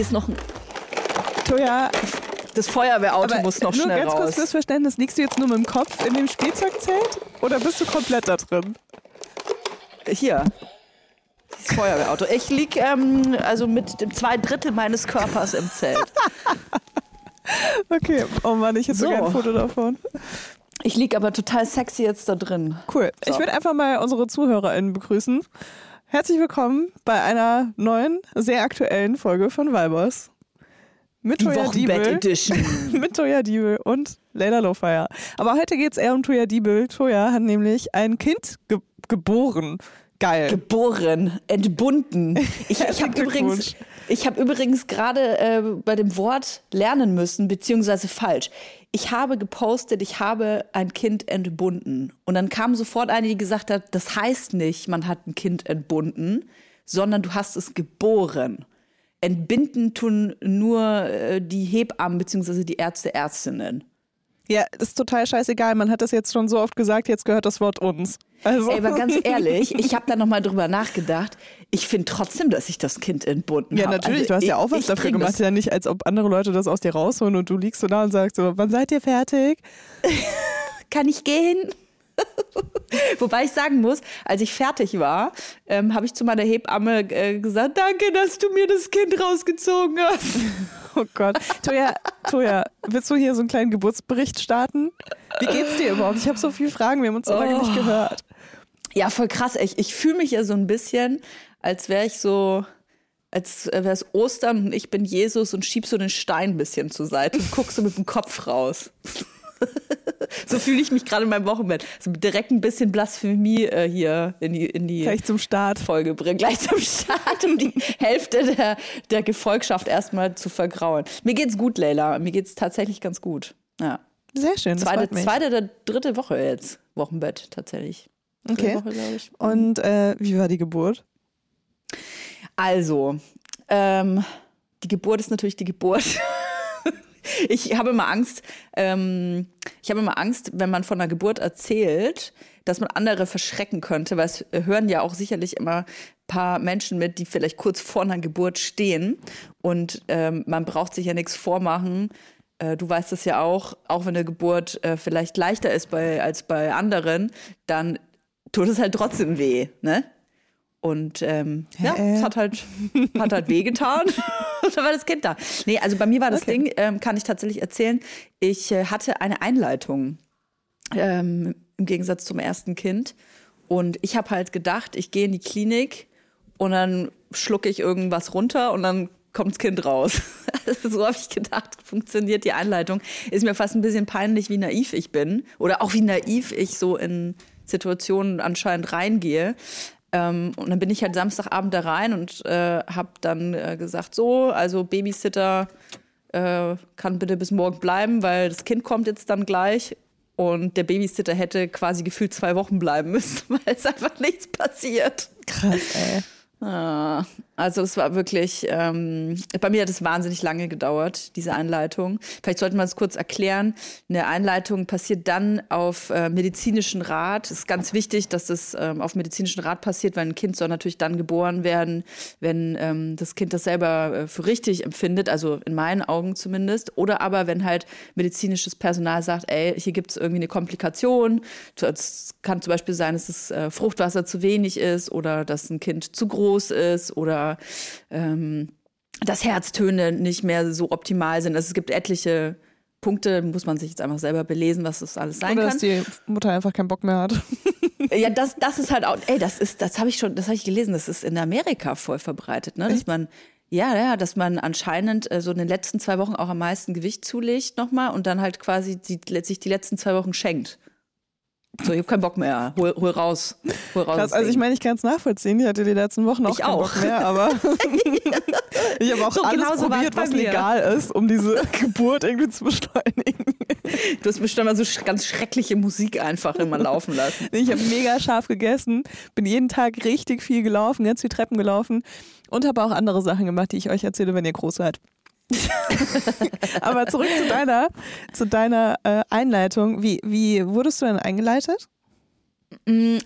hier ist noch ein. Toja, Das Feuerwehrauto aber muss noch nur schnell ganz kurz fürs Verständnis, liegst du jetzt nur mit dem Kopf in dem Spielzeugzelt oder bist du komplett da drin? Hier. Das Feuerwehrauto. Ich lieg ähm, also mit dem zwei Drittel meines Körpers im Zelt. Okay, oh Mann, ich hätte so So. gerne ein Foto davon. Ich lieg aber total sexy jetzt da drin. Cool. So. Ich würde einfach mal unsere ZuhörerInnen begrüßen. Herzlich willkommen bei einer neuen, sehr aktuellen Folge von Weibers. Mit Die Toya Wochenbett Diebel. Edition. mit Toya Diebel und Leila Lowfire. Aber heute geht es eher um Toya Diebel. Toya hat nämlich ein Kind ge geboren. Geil. Geboren, entbunden. Ich, ich habe übrigens, ich hab übrigens gerade äh, bei dem Wort lernen müssen, beziehungsweise falsch. Ich habe gepostet, ich habe ein Kind entbunden. Und dann kam sofort eine, die gesagt hat, das heißt nicht, man hat ein Kind entbunden, sondern du hast es geboren. Entbinden tun nur äh, die Hebammen beziehungsweise die Ärzte, Ärztinnen. Ja, ist total scheißegal. Man hat das jetzt schon so oft gesagt, jetzt gehört das Wort uns. Also. Ey, aber ganz ehrlich, ich habe da nochmal drüber nachgedacht. Ich finde trotzdem, dass ich das Kind entbunden Ja, habe. natürlich, Also du hast ja auch was dafür gemacht. Ja, nicht, als ob andere Leute das aus dir rausholen und du liegst so da und sagst so, wann seid ihr fertig? kann ich gehen? Wobei ich sagen muss, als ich fertig war, ähm, habe ich zu meiner Hebamme äh, gesagt, danke, dass du mir das Kind rausgezogen hast. Oh Gott. Toja, Toja, willst du hier so einen kleinen Geburtsbericht starten? Wie geht's dir überhaupt? Ich habe so viele Fragen, wir haben uns so lange Oh. nicht gehört. Ja, voll krass. Ich, ich fühle mich ja so ein bisschen, als wäre ich so, als wäre es Ostern und ich bin Jesus und schieb so den Stein ein bisschen zur Seite und guck so mit dem Kopf raus. so fühle ich mich gerade in meinem Wochenbett. So direkt ein bisschen Blasphemie äh, hier in die, in die Gleich zum Start. Folge bringen, gleich zum Start, um die Hälfte der, der Gefolgschaft erstmal zu vergrauen. Mir geht's gut, Leila. Mir geht's tatsächlich ganz gut. Ja. Sehr schön, Zweite, zweite oder dritte Woche jetzt. Wochenbett tatsächlich. Okay. Woche, glaube ich. Und äh, wie war die Geburt? Also, ähm, die Geburt ist natürlich die Geburt. ich habe immer Angst, ähm, ich habe immer Angst, wenn man von einer Geburt erzählt, dass man andere verschrecken könnte, weil es hören ja auch sicherlich immer ein paar Menschen mit, die vielleicht kurz vor einer Geburt stehen. Und ähm, man braucht sich ja nichts vormachen. Äh, du weißt es ja auch, auch wenn eine Geburt äh, vielleicht leichter ist bei, als bei anderen, dann tut es halt trotzdem weh, ne? Und ähm, ja, es hat halt, hat halt wehgetan. Dann war das Kind da. Nee, also bei mir war das Okay. Ding, ähm, kann ich tatsächlich erzählen, ich äh, hatte eine Einleitung ähm, im Gegensatz zum ersten Kind. Und ich habe halt gedacht, ich gehe in die Klinik und dann schlucke ich irgendwas runter und dann kommt das Kind raus. Also so habe ich gedacht, funktioniert die Einleitung. Ist mir fast ein bisschen peinlich, wie naiv ich bin. Oder auch wie naiv ich so in Situationen anscheinend reingehe. Ähm, und dann bin ich halt Samstagabend da rein und äh, habe dann äh, gesagt, so, also Babysitter äh, kann bitte bis morgen bleiben, weil das Kind kommt jetzt dann gleich. Und der Babysitter hätte quasi gefühlt zwei Wochen bleiben müssen, weil es einfach nichts passiert. Krass, ey. Ah, also es war wirklich, ähm, bei mir hat es wahnsinnig lange gedauert, diese Einleitung. Vielleicht sollten wir es kurz erklären. Eine Einleitung passiert dann auf äh, medizinischen Rat. Es ist ganz wichtig, dass es ähm, auf medizinischen Rat passiert, weil ein Kind soll natürlich dann geboren werden, wenn ähm, das Kind das selber äh, für richtig empfindet, also in meinen Augen zumindest. Oder aber wenn halt medizinisches Personal sagt, ey, hier gibt es irgendwie eine Komplikation. Es kann zum Beispiel sein, dass das äh, Fruchtwasser zu wenig ist oder dass ein Kind zu groß ist oder ähm, dass Herztöne nicht mehr so optimal sind. Also es gibt etliche Punkte, muss man sich jetzt einfach selber belesen, was das alles sein Oder kann. dass die Mutter einfach keinen Bock mehr hat. Ja, das, das ist halt auch, ey, das ist, das habe ich schon, das habe ich gelesen, das ist in Amerika voll verbreitet, ne? Dass man, ja, ja, dass man anscheinend äh, so in den letzten zwei Wochen auch am meisten Gewicht zulegt nochmal und dann halt quasi die, sich die letzten zwei Wochen schenkt. So, ich hab keinen Bock mehr. Hol, hol raus. Hol raus. Krass, also ich meine, ich kann es nachvollziehen. Ich hatte die letzten Wochen auch Ich keinen auch. Bock mehr, aber ich habe auch So, alles probiert, was mir. legal ist, um diese Geburt irgendwie zu beschleunigen. Du hast bestimmt mal so sch ganz schreckliche Musik einfach immer laufen lassen. Ich habe mega scharf gegessen, bin jeden Tag richtig viel gelaufen, ganz viel Treppen gelaufen und habe auch andere Sachen gemacht, die ich euch erzähle, wenn ihr groß seid. Aber zurück zu deiner, zu deiner äh, Einleitung. Wie, wie wurdest du denn eingeleitet?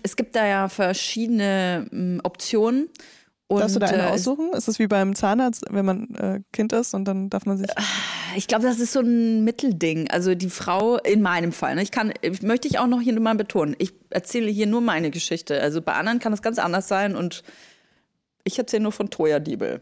Es gibt da ja verschiedene mm, Optionen Und, Darfst du da eine äh, aussuchen? Ist das wie beim Zahnarzt, wenn man äh, Kind ist und dann darf man sich. Ich glaube, das ist so ein Mittelding. Also die Frau, in meinem Fall, ne, ich kann, möchte ich auch noch hier mal betonen, ich erzähle hier nur meine Geschichte. Also bei anderen kann es ganz anders sein und ich erzähle nur von Toya Diebel.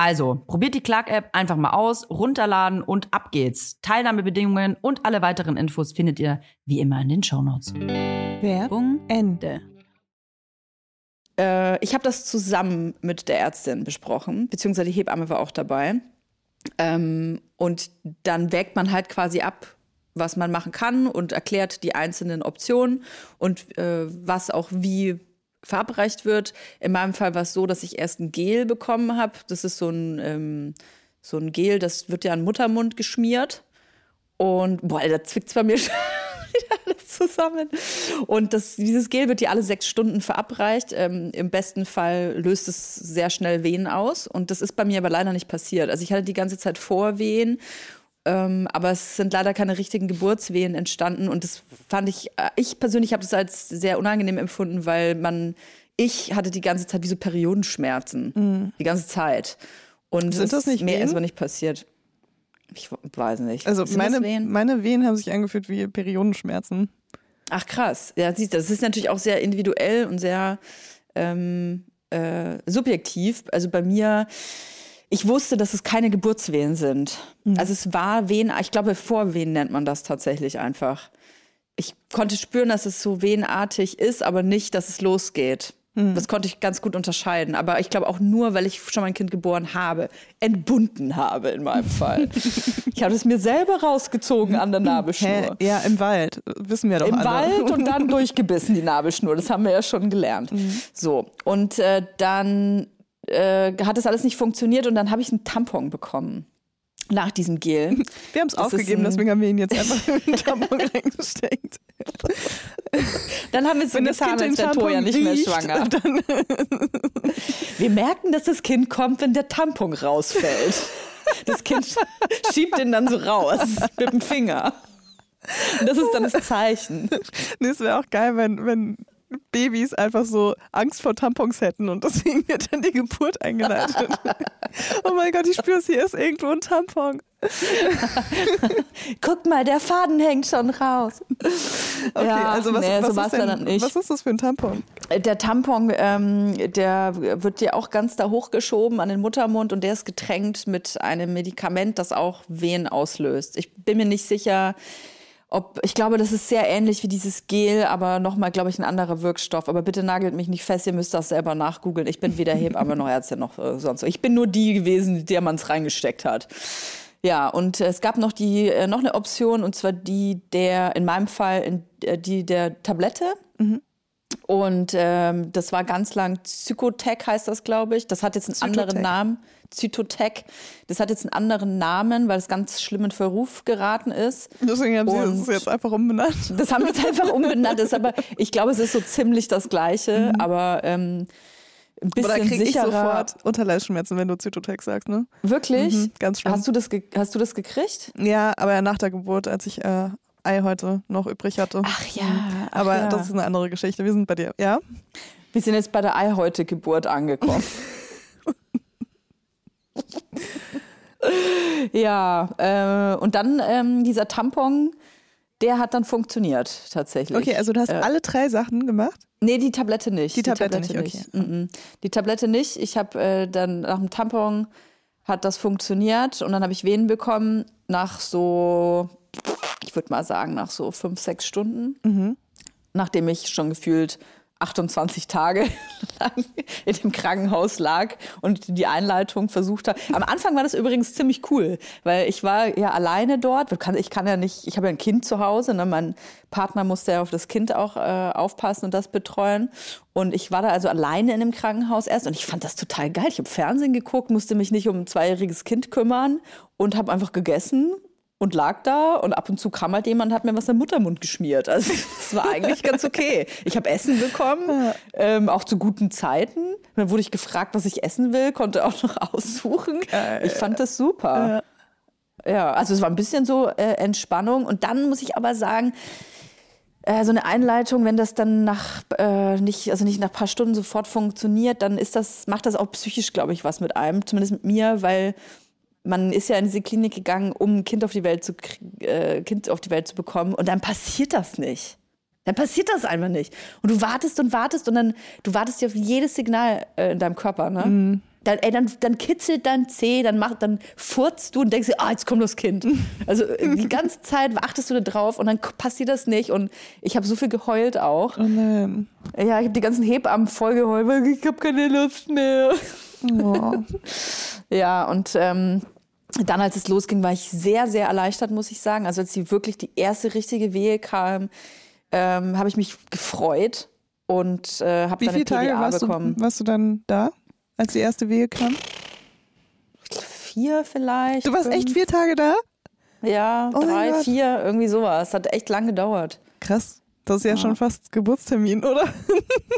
Also, probiert die Clark-App einfach mal aus, runterladen und ab geht's. Teilnahmebedingungen und alle weiteren Infos findet ihr wie immer in den Shownotes. Werbung Ende. Äh, ich habe das zusammen mit der Ärztin besprochen, beziehungsweise die Hebamme war auch dabei. Ähm, und dann wägt man halt quasi ab, was man machen kann und erklärt die einzelnen Optionen und äh, was auch wie verabreicht wird. In meinem Fall war es so, dass ich erst ein Gel bekommen habe. Das ist so ein, ähm, so ein Gel, das wird ja an Muttermund geschmiert. Und boah, da zwickt bei mir schon wieder alles zusammen. Und das, dieses Gel wird dir alle sechs Stunden verabreicht. Ähm, Im besten Fall löst es sehr schnell Wehen aus. Und das ist bei mir aber leider nicht passiert. Also ich hatte die ganze Zeit Vorwehen ähm, aber es sind leider keine richtigen Geburtswehen entstanden und das fand ich, äh, ich persönlich habe das als sehr unangenehm empfunden, weil man, ich hatte die ganze Zeit wie so Periodenschmerzen, mhm. die ganze Zeit. Und sind das nicht mehr ist aber nicht passiert. Ich weiß nicht. Also meine Wehen? meine Wehen haben sich angefühlt wie Periodenschmerzen. Ach krass. Ja, siehst du, das ist natürlich auch sehr individuell und sehr ähm, äh, subjektiv. Also bei mir ich wusste, dass es keine Geburtswehen sind. Mhm. Also es war Wehen, ich glaube Vorwehen nennt man das tatsächlich einfach. Ich konnte spüren, dass es so wehenartig ist, aber nicht, dass es losgeht. Mhm. Das konnte ich ganz gut unterscheiden. Aber ich glaube auch nur, weil ich schon mein Kind geboren habe, entbunden habe in meinem Fall. ich habe es mir selber rausgezogen an der Nabelschnur. Hä? Ja, im Wald, wissen wir doch Im alle. Wald und dann durchgebissen die Nabelschnur. Das haben wir ja schon gelernt. Mhm. So, und äh, dann äh, hat das alles nicht funktioniert und dann habe ich einen Tampon bekommen. Nach diesem Gel. Wir haben es aufgegeben, deswegen haben wir ihn jetzt einfach in den Tampon reingesteckt. Dann haben wir es so getan, als wäre Toja nicht mehr schwanger. wir merken, dass das Kind kommt, wenn der Tampon rausfällt. Das Kind schiebt den dann so raus mit dem Finger. Und das ist dann das Zeichen. Nee, es wäre auch geil, wenn, wenn Babys einfach so Angst vor Tampons hätten und deswegen wird dann die Geburt eingeleitet. oh mein Gott, ich spüre es, hier ist irgendwo ein Tampon. Guck mal, der Faden hängt schon raus. Okay, Ja, also was, nee, was, so ist denn, was ist das für ein Tampon? Der Tampon, ähm, der wird dir auch ganz da hochgeschoben an den Muttermund und der ist getränkt mit einem Medikament, das auch Wehen auslöst. Ich bin mir nicht sicher, ob, ich glaube, das ist sehr ähnlich wie dieses Gel, aber nochmal, glaube ich, ein anderer Wirkstoff. Aber bitte nagelt mich nicht fest, ihr müsst das selber nachgoogeln. Ich bin weder Hebamme noch Ärztin noch äh, sonst. Ich bin nur die gewesen, der man es reingesteckt hat. Ja, und es gab noch die äh, noch eine Option und zwar die der in meinem Fall in, äh, die der Tablette. Und ähm, das war ganz lang Psychotech heißt das, glaube ich. Das hat jetzt einen Zytotec. anderen Namen. Zytotech. Das hat jetzt einen anderen Namen, weil es ganz schlimm in Verruf geraten ist. Deswegen haben sie Und- es jetzt einfach umbenannt. Das haben wir jetzt einfach umbenannt. Das ist aber, ich glaube, es ist so ziemlich das Gleiche, aber ähm, ein bisschen Oder kriege ich sicherer. sofort Unterleibsschmerzen, wenn du Zytotex sagst, ne? Wirklich? Mhm, ganz schlimm. Hast du das, hast du das gekriegt? Ja, aber nach der Geburt, als ich äh, Ei heute noch übrig hatte. Ach ja. ach aber ja. das ist eine andere Geschichte. Wir sind bei dir, ja? Wir sind jetzt bei der Eihäute-Geburt angekommen. ja, äh, und dann ähm, dieser Tampon, der hat dann funktioniert tatsächlich. Okay, also du hast Äh, alle drei Sachen gemacht. Nee, die Tablette nicht. Die Tablette nicht, okay. Mhm. Die Tablette nicht. Ich habe äh, dann nach dem Tampon hat das funktioniert und dann habe ich Wehen bekommen nach so, ich würde mal sagen, nach so fünf, sechs Stunden. Mhm. Nachdem ich schon gefühlt 28 Tage lang in dem Krankenhaus lag und die Einleitung versucht habe. Am Anfang war das übrigens ziemlich cool, weil ich war ja alleine dort. Ich kann, ja nicht, ich habe ja ein Kind zu Hause. Ne? Mein Partner musste ja auf das Kind auch äh, aufpassen und das betreuen. Und ich war da also alleine in dem Krankenhaus erst und ich fand das total geil. Ich habe Fernsehen geguckt, musste mich nicht um ein zweijähriges Kind kümmern und habe einfach gegessen und lag da und ab und zu kam halt jemand und hat mir was im Muttermund geschmiert. Also das war eigentlich ganz okay. Ich habe Essen bekommen, ähm, auch zu guten Zeiten. Dann wurde ich gefragt, was ich essen will, konnte auch noch aussuchen. Ich fand das super. Ja, also es war ein bisschen so äh, Entspannung. Und dann muss ich aber sagen, äh, so eine Einleitung, wenn das dann nach äh, nicht, also nicht nach ein paar Stunden sofort funktioniert, dann ist das, macht das auch psychisch, glaube ich, was mit einem, zumindest mit mir, weil man ist ja in diese Klinik gegangen, um ein Kind auf die Welt zu äh, Kind auf die Welt zu bekommen und dann passiert das nicht. Dann passiert das einfach nicht. Und du wartest und wartest und dann, du wartest ja auf jedes Signal äh, in deinem Körper, ne? Dann, ey, dann, dann kitzelt dein Zeh, dann, dann furzt du und denkst dir, ah, jetzt kommt das Kind. Also äh, die ganze Zeit achtest du da drauf und dann passiert das nicht. Und ich habe so viel geheult auch. Oh nein. Ja, ich habe die ganzen Hebammen voll geheult, weil ich habe keine Lust mehr. Oh. Ja, und ähm, dann, als es losging, war ich sehr, sehr erleichtert, muss ich sagen. Also als die wirklich die erste richtige Wehe kam, ähm, habe ich mich gefreut und äh, habe dann eine viele Tage PDA warst du, bekommen. warst du dann da, als die erste Wehe kam? Vier vielleicht. Du warst fünf. echt vier Tage da? Ja, Oh drei, vier, irgendwie sowas. Hat echt lang gedauert. Krass. Das ist ja, schon fast Geburtstermin, oder?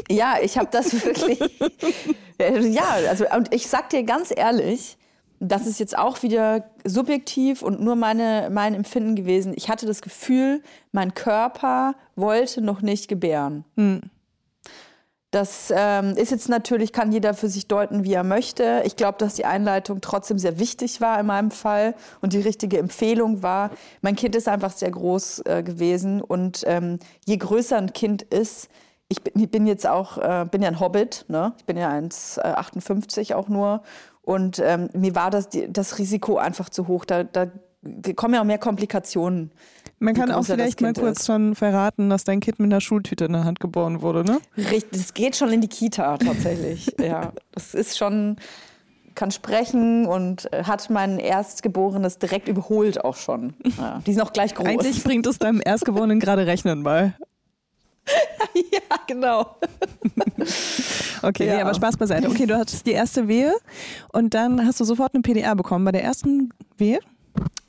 Ja, ich habe das wirklich. ja, also und ich sag dir ganz ehrlich, das ist jetzt auch wieder subjektiv und nur meine, mein Empfinden gewesen. Ich hatte das Gefühl, mein Körper wollte noch nicht gebären. Das ähm, ist jetzt natürlich, kann jeder für sich deuten, wie er möchte. Ich glaube, dass die Einleitung trotzdem sehr wichtig war in meinem Fall und die richtige Empfehlung war. Mein Kind ist einfach sehr groß äh, gewesen und ähm, je größer ein Kind ist, ich bin, ich bin jetzt auch, äh, bin ja ein Hobbit, ne? ich bin ja 1,58 auch nur und ähm, mir war das, das Risiko einfach zu hoch. Da, da kommen ja auch mehr Komplikationen. Man kann auch das vielleicht mal kurz ist. schon verraten, dass dein Kind mit einer Schultüte in der Hand geboren wurde, ne? Richtig, es geht schon in die Kita tatsächlich. ja, das ist schon, kann sprechen und äh, hat mein Erstgeborenes direkt überholt auch schon. Ja, die sind auch gleich groß. Eigentlich bringt es deinem Erstgeborenen gerade Rechnen bei. ja, genau. Okay, Ja. nee, aber Spaß beiseite. Okay, du hattest die erste Wehe und dann hast du sofort eine PDA bekommen. Bei der ersten Wehe?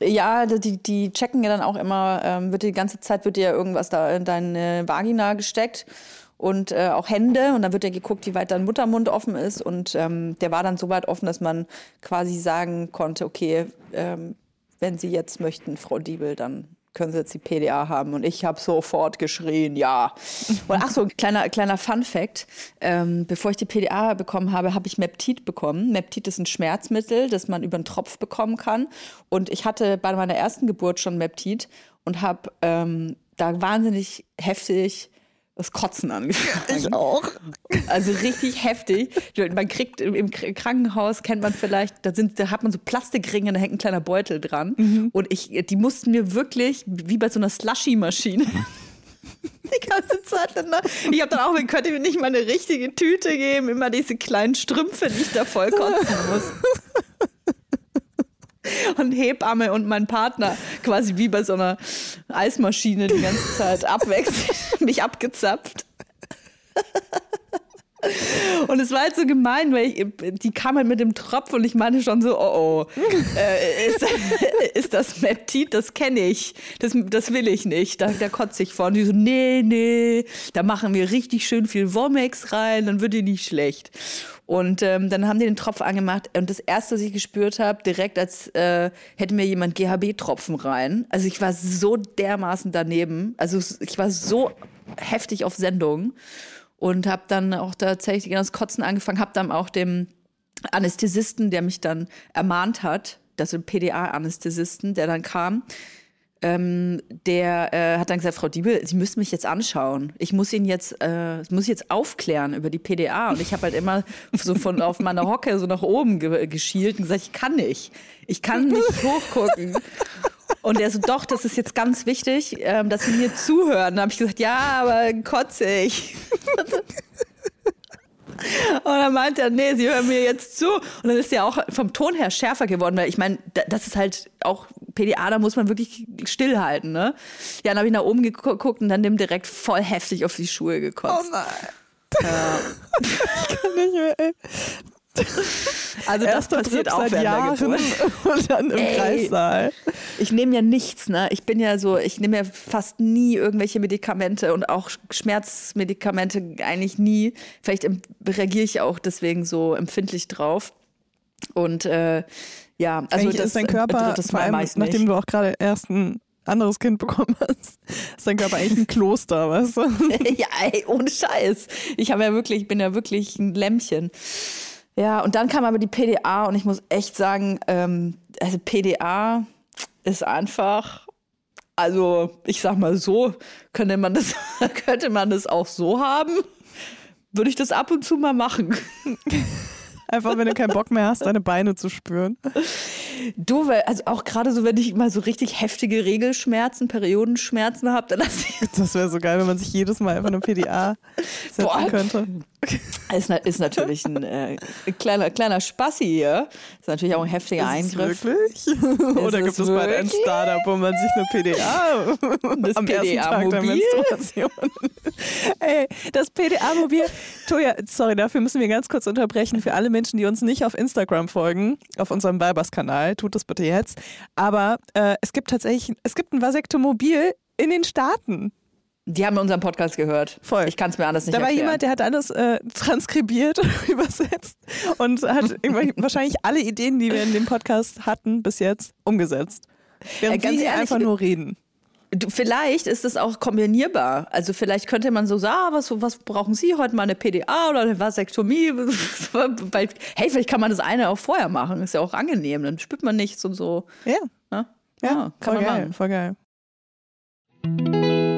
Ja, die, die checken ja dann auch immer, ähm, wird die ganze Zeit wird dir ja irgendwas da in deine Vagina gesteckt und äh, auch Hände und dann wird ja geguckt, wie weit dein Muttermund offen ist und ähm, der war dann so weit offen, dass man quasi sagen konnte, okay, ähm, wenn Sie jetzt möchten, Frau Diebel, dann können Sie jetzt die PDA haben? Und ich habe sofort geschrien, ja. Und ach so, ein kleiner, kleiner Fun-Fact. Ähm, bevor ich die PDA bekommen habe, habe ich Meptit bekommen. Meptit ist ein Schmerzmittel, das man über einen Tropf bekommen kann. Und ich hatte bei meiner ersten Geburt schon Meptit und habe ähm, da wahnsinnig heftig das Kotzen angefangen. Ich auch. Also richtig heftig. Man kriegt im, im Krankenhaus, kennt man vielleicht, da, sind, da hat man so Plastikringe, da hängt ein kleiner Beutel dran. Mhm. Und ich, die mussten mir wirklich, wie bei so einer Slushy-Maschine, die ganze Zeit dann. Ich habe dann auch, könnt ihr mir nicht mal eine richtige Tüte geben, immer diese kleinen Strümpfe, die ich da voll kotzen muss. Und Hebamme und mein Partner quasi wie bei so einer Eismaschine die ganze Zeit abwechselnd, mich abgezapft. Und es war halt so gemein, weil ich, die kam halt mit dem Tropf und ich meinte schon so, oh oh, äh, ist, ist das Meptit, das kenne ich, das, das will ich nicht, da, da kotze ich vor. Und die so, nee, nee, da machen wir richtig schön viel Womex rein, dann wird dir nicht schlecht. Und ähm, dann haben die den Tropf angemacht und das erste, was ich gespürt habe, direkt als äh, hätte mir jemand GHB-Tropfen rein. Also ich war so dermaßen daneben, also ich war so heftig auf Sendung und habe dann auch tatsächlich das Kotzen angefangen, habe dann auch dem Anästhesisten, der mich dann ermahnt hat, das ein PDA-Anästhesisten, der dann kam, ähm, der äh, hat dann gesagt, Frau Diebel, Sie müssen mich jetzt anschauen. Ich muss Ihnen jetzt, äh, muss jetzt aufklären über die PDA. Und ich habe halt immer so von auf meiner Hocke so nach oben ge geschielt und gesagt, ich kann nicht. Ich kann nicht hochgucken. Und er so, doch, das ist jetzt ganz wichtig, ähm, dass Sie mir zuhören. Da habe ich gesagt, ja, aber kotze ich. Und dann meint er, nee, Sie hören mir jetzt zu. Und dann ist er auch vom Ton her schärfer geworden, weil ich meine, das ist halt auch PDA, da muss man wirklich stillhalten, ne? Ja, dann habe ich nach oben geguckt und dann dem direkt voll heftig auf die Schuhe gekotzt. Oh nein. Ja. Ich kann nicht mehr, ey. Also das Erster passiert auch seit Jahren und dann im Ey. Kreissaal. Ich nehme ja nichts, ne? Ich bin ja so, ich nehme ja fast nie irgendwelche Medikamente und auch Schmerzmedikamente eigentlich nie. Vielleicht reagiere ich auch deswegen so empfindlich drauf. Und äh, ja, also Eigentlich das ist dein Körper, vor allem nachdem nicht. du auch gerade erst ein anderes Kind bekommen hast, ist dein Körper eigentlich ein Kloster, weißt du? ja, ey, ohne Scheiß. Ich habe ja wirklich, ich bin ja wirklich ein Lämmchen. Ja, und dann kam aber die PDA und ich muss echt sagen, ähm, also PDA ist einfach, also ich sag mal so, könnte man das, könnte man das auch so haben, würde ich das ab und zu mal machen. Einfach, wenn du keinen Bock mehr hast, deine Beine zu spüren. Du, weil- also auch gerade so, wenn ich mal so richtig heftige Regelschmerzen, Periodenschmerzen habe, dann lasse ich Das wäre so geil, wenn man sich jedes Mal einfach eine PDA setzen Boah. könnte. Ist, ist natürlich ein äh, kleiner, kleiner Spassi hier. Ist natürlich auch ein heftiger Ist Eingriff. Wirklich? Oder es gibt es bald ein? Startup, wo man sich eine PDA Das am ersten Tag der? Menstruation. Ey, das PDA-Mobil. Toja, sorry, dafür müssen wir ganz kurz unterbrechen. Für alle Menschen, die uns nicht auf Instagram folgen, auf unserem Weibers-Kanal, tut das bitte jetzt. Aber äh, es gibt tatsächlich, es gibt ein Vasektomobil in den Staaten. Die haben unseren Podcast gehört. Voll. Ich kann es mir anders nicht Da war erklären. jemand, der hat alles äh, transkribiert, übersetzt und hat wahrscheinlich alle Ideen, die wir in dem Podcast hatten, bis jetzt umgesetzt. Während Äh, ganz wir ehrlich, einfach nur reden. Du, vielleicht ist es auch kombinierbar. Also vielleicht könnte man so sagen, ah, was, was brauchen Sie heute mal eine PDA oder eine Vasektomie? Hey, vielleicht kann man das eine auch vorher machen. Ist ja auch angenehm. Dann spürt man nichts und so. Ja, Ja, ja, ja kann voll man geil, machen. voll geil.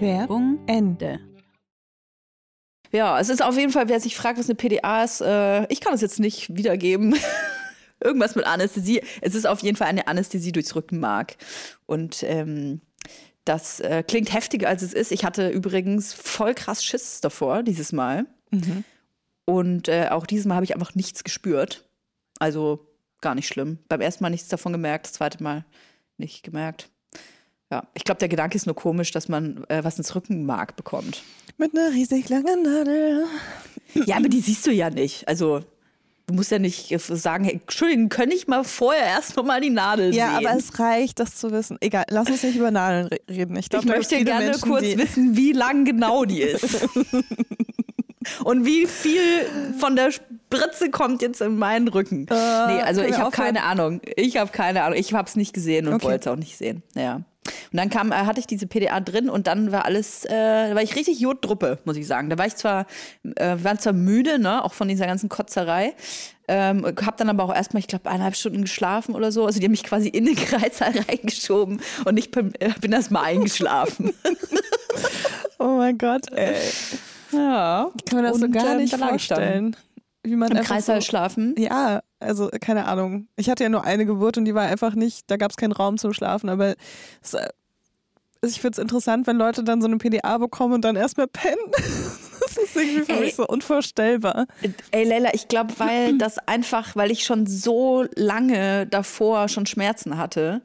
Werbung Ende. Ja, es ist auf jeden Fall, wer sich fragt, was eine PDA ist, äh, ich kann es jetzt nicht wiedergeben. Irgendwas mit Anästhesie. Es ist auf jeden Fall eine Anästhesie durchs Rückenmark. Und ähm, das äh, klingt heftiger, als es ist. Ich hatte übrigens voll krass Schiss davor, dieses Mal. Und äh, auch dieses Mal habe ich einfach nichts gespürt. Also gar nicht schlimm. Beim ersten Mal nichts davon gemerkt, das zweite Mal nicht gemerkt. Ja, ich glaube, der Gedanke ist nur komisch, dass man äh, was ins Rückenmark bekommt. Mit einer riesig langen Nadel. Ja, aber die siehst du ja nicht. Also, du musst ja nicht sagen, hey, Entschuldigung, kann ich mal vorher erst noch mal die Nadel Ja, sehen? aber es reicht, das zu wissen. Egal, lass uns nicht über Nadeln re reden. Ich, glaub, ich möchte gerne Menschen, kurz wissen, wie lang genau die ist. Und wie viel von der Spritze kommt jetzt in meinen Rücken? nee, also ich habe keine Ahnung. Ich habe keine Ahnung. Ich habe es nicht gesehen und Okay. wollte es auch nicht sehen. Ja. Und dann kam, äh, hatte ich diese PDA drin und dann war alles, äh, da war ich richtig Jodtruppe, muss ich sagen. Da war ich zwar, äh, waren zwar müde, ne, auch von dieser ganzen Kotzerei. Ähm, hab dann aber auch erstmal, ich glaube, eineinhalb Stunden geschlafen oder so. Also die haben mich quasi in den Kreissaal reingeschoben und ich bin, äh, bin erst mal eingeschlafen. Oh mein Gott, ey. ja. Ich kann mir das so Und, gar ähm, nicht vorstellen. Wie man Im einfach Kreissaal so, schlafen. Ja, also keine Ahnung. Ich hatte ja nur eine Geburt und die war einfach nicht, da gab es keinen Raum zum Schlafen, aber es, äh, ich finde es interessant, wenn Leute dann so eine PDA bekommen und dann erstmal pennen. Das ist irgendwie für Ey. mich so unvorstellbar. Ey, Leila, ich glaube, weil das einfach, weil ich schon so lange davor schon Schmerzen hatte.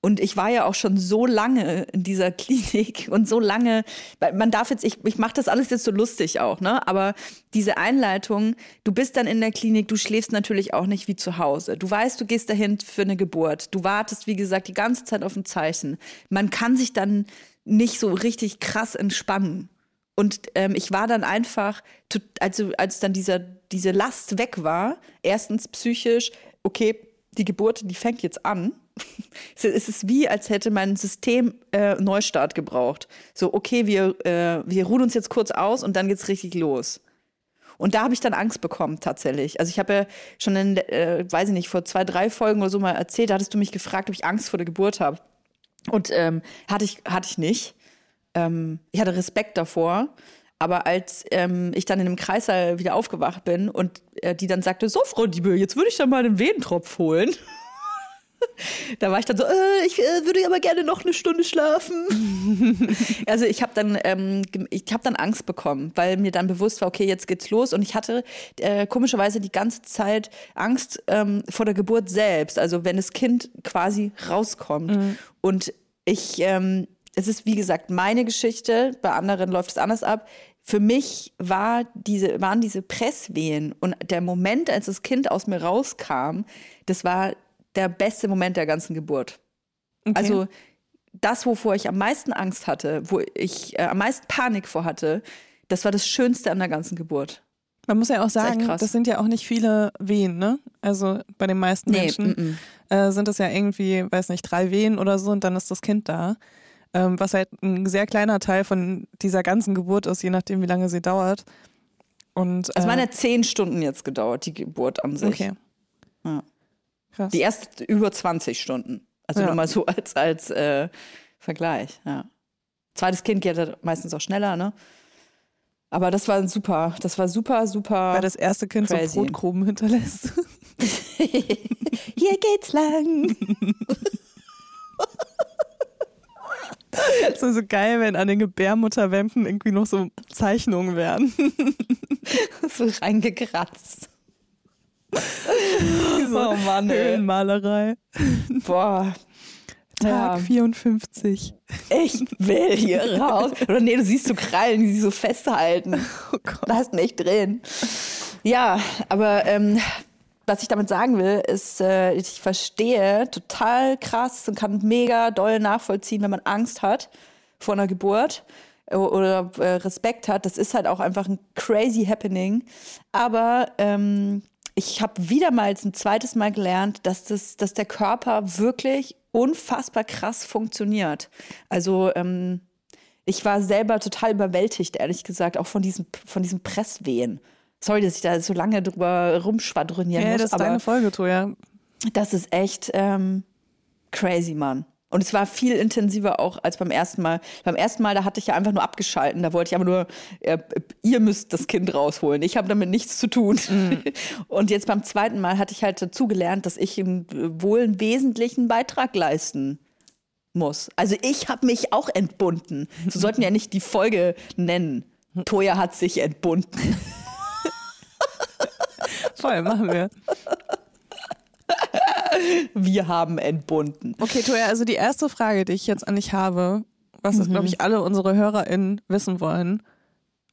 Und ich war ja auch schon so lange in dieser Klinik und so lange, man darf jetzt, ich, ich mache das alles jetzt so lustig auch, ne? Aber diese Einleitung, du bist dann in der Klinik, du schläfst natürlich auch nicht wie zu Hause. Du weißt, du gehst dahin für eine Geburt. Du wartest, wie gesagt, die ganze Zeit auf ein Zeichen. Man kann sich dann nicht so richtig krass entspannen. Und ähm, ich war dann einfach, also als dann dieser, diese Last weg war, erstens psychisch, okay, die Geburt, die fängt jetzt an. Es ist wie, als hätte mein System äh, Neustart gebraucht. So, okay, wir, äh, wir ruhen uns jetzt kurz aus und dann geht's richtig los. Und da habe ich dann Angst bekommen, tatsächlich. Also ich habe ja schon in, äh, weiß ich nicht, vor zwei, drei Folgen oder so mal erzählt, da hattest du mich gefragt, ob ich Angst vor der Geburt habe. Und ähm, hatte, ich, hatte ich nicht. Ähm, ich hatte Respekt davor. Aber als ähm, ich dann in dem Kreissaal wieder aufgewacht bin und äh, die dann sagte, so Frau Diebel, jetzt würde ich dann mal einen Wehentropf holen. da war ich dann so, äh, ich äh, würde aber gerne noch eine Stunde schlafen. also ich habe dann, ähm, ich habe dann Angst bekommen, weil mir dann bewusst war, okay, jetzt geht's los. Und ich hatte äh, komischerweise die ganze Zeit Angst ähm, vor der Geburt selbst. Also wenn das Kind quasi rauskommt. Und ich, ähm, es ist wie gesagt meine Geschichte. Bei anderen läuft es anders ab. Für mich war diese, waren diese Presswehen und der Moment, als das Kind aus mir rauskam, das war der beste Moment der ganzen Geburt. Also das, wovor ich am meisten Angst hatte, wo ich äh, am meisten Panik vor hatte, das war das Schönste an der ganzen Geburt. Man muss ja auch sagen, krass. das sind ja auch nicht viele Wehen, ne? Also bei den meisten Menschen mm, äh, sind das ja irgendwie, weiß nicht, drei Wehen oder so und dann ist das Kind da. Ähm, was halt ein sehr kleiner Teil von dieser ganzen Geburt ist, je nachdem, wie lange sie dauert. Und, Es äh, waren ja zehn Stunden jetzt gedauert, die Geburt an sich. Okay. Ja. Krass. Die erste über 20 Stunden. Also ja. nur mal so als, als äh, Vergleich, ja. Zweites Kind geht halt meistens auch schneller, ne? Aber das war super, das war super, super. Weil das erste Kind crazy. so Brotgruben hinterlässt. Hier geht's lang. Es wäre so geil, wenn an den Gebärmutterwänden irgendwie noch so Zeichnungen wären. so reingekratzt. so oh Mann, Höhlenmalerei. Boah. Tag ja. 54. Ich will hier raus. Oder nee, du siehst so Krallen, die sich so festhalten. Oh Gott. Da hast du echt drin. Ja, aber ähm, was ich damit sagen will, ist, äh, ich verstehe total krass und kann mega doll nachvollziehen, wenn man Angst hat vor einer Geburt oder äh, Respekt hat. Das ist halt auch einfach ein crazy Happening. Aber ähm, ich habe wieder mal ein zweites Mal gelernt, dass, das, dass der Körper wirklich unfassbar krass funktioniert. Also ähm, ich war selber total überwältigt, ehrlich gesagt, auch von diesem, von diesem Presswehen. Sorry, dass ich da so lange drüber rumschwadronieren ja, muss. Ja, das ist deine Folge, Toja. Das ist echt ähm, crazy, Mann. Und es war viel intensiver auch als beim ersten Mal. Beim ersten Mal, da hatte ich ja einfach nur abgeschalten. Da wollte ich einfach nur, äh, ihr müsst das Kind rausholen. Ich habe damit nichts zu tun. Mhm. Und jetzt beim zweiten Mal hatte ich halt dazu gelernt, dass ich im, wohl einen wesentlichen Beitrag leisten muss. Also ich habe mich auch entbunden. So sollten ja nicht die Folge nennen. Toja hat sich entbunden. Voll, machen wir. Wir haben entbunden. Okay, Toja, also die erste Frage, die ich jetzt an dich habe, was, mhm. glaube ich, alle unsere HörerInnen wissen wollen.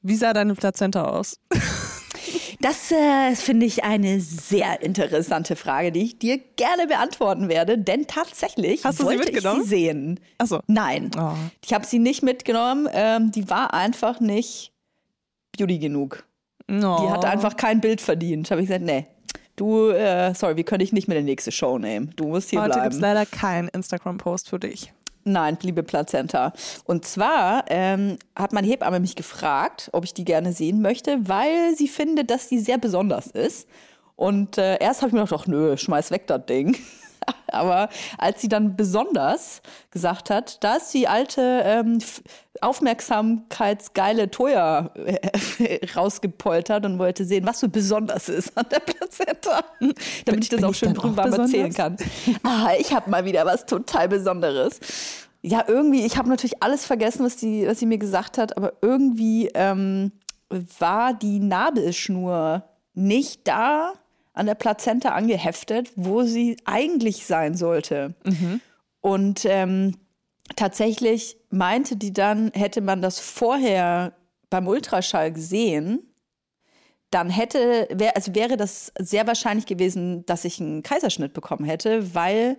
Wie sah deine Plazenta aus? Das äh, finde ich eine sehr interessante Frage, die ich dir gerne beantworten werde, denn tatsächlich Hast du wollte sie mitgenommen? ich sie sehen. Achso. Nein, oh. ich habe sie nicht mitgenommen. Ähm, die war einfach nicht beauty genug. Oh. Die hatte einfach kein Bild verdient. Habe ich gesagt, nee, du, äh, sorry, wir können dich nicht mit in die nächste Show nehmen. Du musst hier Heute bleiben. Heute gibt es leider keinen Instagram-Post für dich. Nein, liebe Plazenta. Und zwar ähm, hat meine Hebamme mich gefragt, ob ich die gerne sehen möchte, weil sie findet, dass die sehr besonders ist. Und äh, erst habe ich mir gedacht, ach nö, schmeiß weg das Ding. Aber als sie dann besonders gesagt hat, da ist die alte ähm, aufmerksamkeitsgeile Toya äh, rausgepoltert und wollte sehen, was so besonders ist an der Plazenta, damit ich das Bin auch schön drüber erzählen kann. Ah, ich habe mal wieder was total Besonderes. Ja, irgendwie, ich habe natürlich alles vergessen, was, die, was sie mir gesagt hat, aber irgendwie ähm, war die Nabelschnur nicht da, an der Plazenta angeheftet, wo sie eigentlich sein sollte. Mhm. Und ähm, tatsächlich meinte die dann, hätte man das vorher beim Ultraschall gesehen, dann hätte, wär, also wäre das sehr wahrscheinlich gewesen, dass ich einen Kaiserschnitt bekommen hätte, weil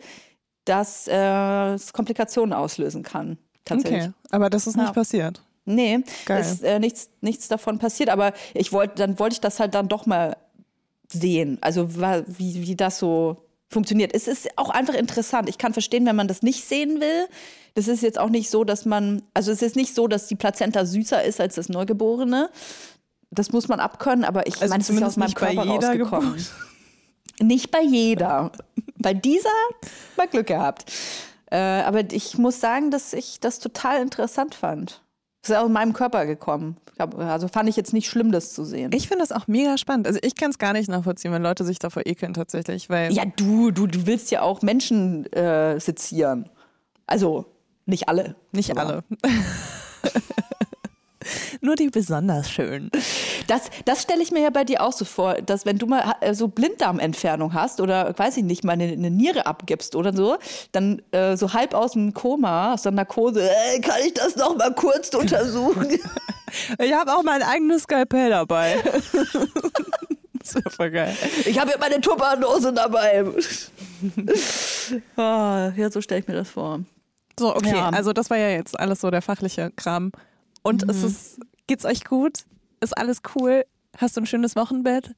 das, äh, das Komplikationen auslösen kann. Tatsächlich. Okay, aber das ist nicht ja. passiert. Nee, Geil. ist äh, nichts, nichts davon passiert. Aber ich wollte, dann wollte ich das halt dann doch mal sehen. Also wie, wie das so funktioniert. Es ist auch einfach interessant. Ich kann verstehen, wenn man das nicht sehen will. Das ist jetzt auch nicht so, dass man, also es ist nicht so, dass die Plazenta süßer ist als das Neugeborene. Das muss man abkönnen, aber ich also meine, es ist aus meinem Körper rausgekommen. Geburt. Nicht bei jeder. bei dieser mal Glück gehabt. Äh, aber ich muss sagen, dass ich das total interessant fand. Das ist in meinem Körper gekommen. Also fand ich jetzt nicht schlimm, das zu sehen. Ich finde das auch mega spannend. Also ich kann es gar nicht nachvollziehen, wenn Leute sich davor ekeln tatsächlich. Weil ja, du, du, du willst ja auch Menschen äh, sezieren. Also nicht alle. Nicht alle. Nur die besonders schön. Das, das stelle ich mir ja bei dir auch so vor, dass wenn du mal äh, so Blinddarmentfernung hast oder, weiß ich nicht, mal eine, eine Niere abgibst oder so, dann äh, so halb aus dem Koma, aus der Narkose, äh, kann ich das noch mal kurz untersuchen? ich habe auch mein eigenes Skalpell dabei. das wäre voll geil. Ich habe ja meine Tupperdose dabei. oh, ja, so stelle ich mir das vor. So, okay, ja. also das war ja jetzt alles so der fachliche Kram. Und mhm. ist es, geht's euch gut? Ist alles cool? Hast du ein schönes Wochenbett?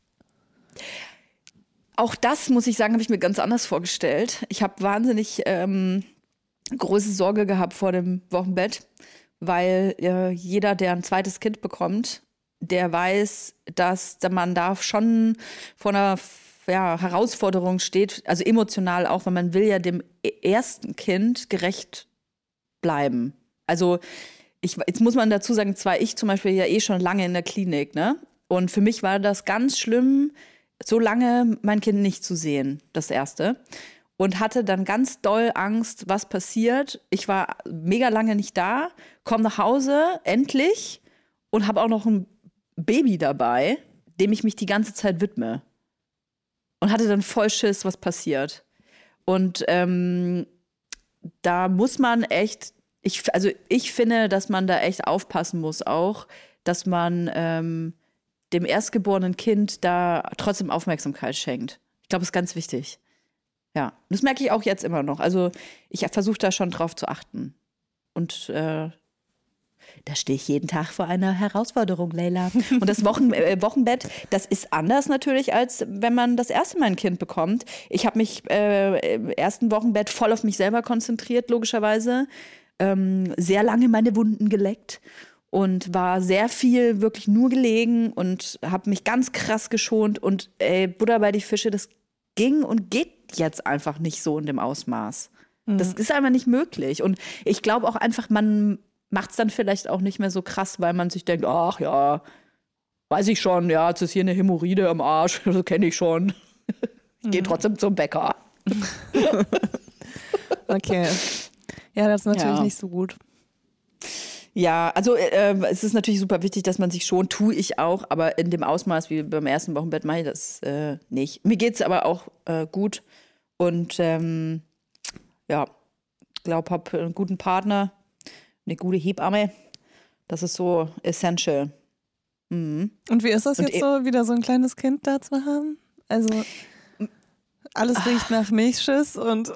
Auch das, muss ich sagen, habe ich mir ganz anders vorgestellt. Ich habe wahnsinnig ähm, große Sorge gehabt vor dem Wochenbett, weil äh, jeder, der ein zweites Kind bekommt, der weiß, dass man da schon vor einer ja, Herausforderung steht, also emotional auch, weil man will ja dem e-, ersten Kind gerecht bleiben. Also ich, jetzt muss man dazu sagen, zwar ich zum Beispiel ja eh schon lange in der Klinik, ne? Und für mich war das ganz schlimm, so lange mein Kind nicht zu sehen, das erste. Und hatte dann ganz doll Angst, was passiert. Ich war mega lange nicht da, komme nach Hause, endlich, und habe auch noch ein Baby dabei, dem ich mich die ganze Zeit widme. Und hatte dann voll Schiss, was passiert. Und ähm, da muss man echt, ich, also ich finde, dass man da echt aufpassen muss auch, dass man ähm, dem erstgeborenen Kind da trotzdem Aufmerksamkeit schenkt. Ich glaube, das ist ganz wichtig. Ja, das merke ich auch jetzt immer noch. Also ich versuche da schon drauf zu achten. Und äh, da stehe ich jeden Tag vor einer Herausforderung, Leila. Und das Wochen, äh, Wochenbett, das ist anders natürlich, als wenn man das erste Mal ein Kind bekommt. Ich habe mich äh, im ersten Wochenbett voll auf mich selber konzentriert, logischerweise. Ähm, sehr lange meine Wunden geleckt und war sehr viel wirklich nur gelegen und habe mich ganz krass geschont und ey, Buddha bei die Fische, das ging und geht jetzt einfach nicht so in dem Ausmaß. Das mhm. ist einfach nicht möglich. Und ich glaube auch einfach, man macht es dann vielleicht auch nicht mehr so krass, weil man sich denkt, ach ja, weiß ich schon, ja, jetzt ist hier eine Hämorrhoide am Arsch, das kenne ich schon. Ich gehe mhm. trotzdem zum Bäcker. okay. Ja, das ist natürlich ja. nicht so gut. Ja, also äh, es ist natürlich super wichtig, dass man sich schon, tue ich auch, aber in dem Ausmaß wie beim ersten Wochenbett mache ich das äh, nicht. Mir geht es aber auch äh, gut und ähm, ja, glaube, habe einen guten Partner, eine gute Hebamme. Das ist so essential. Mhm. Und wie ist das jetzt so, wieder so ein kleines Kind da zu haben? Also alles riecht Ach. nach Milchschiss und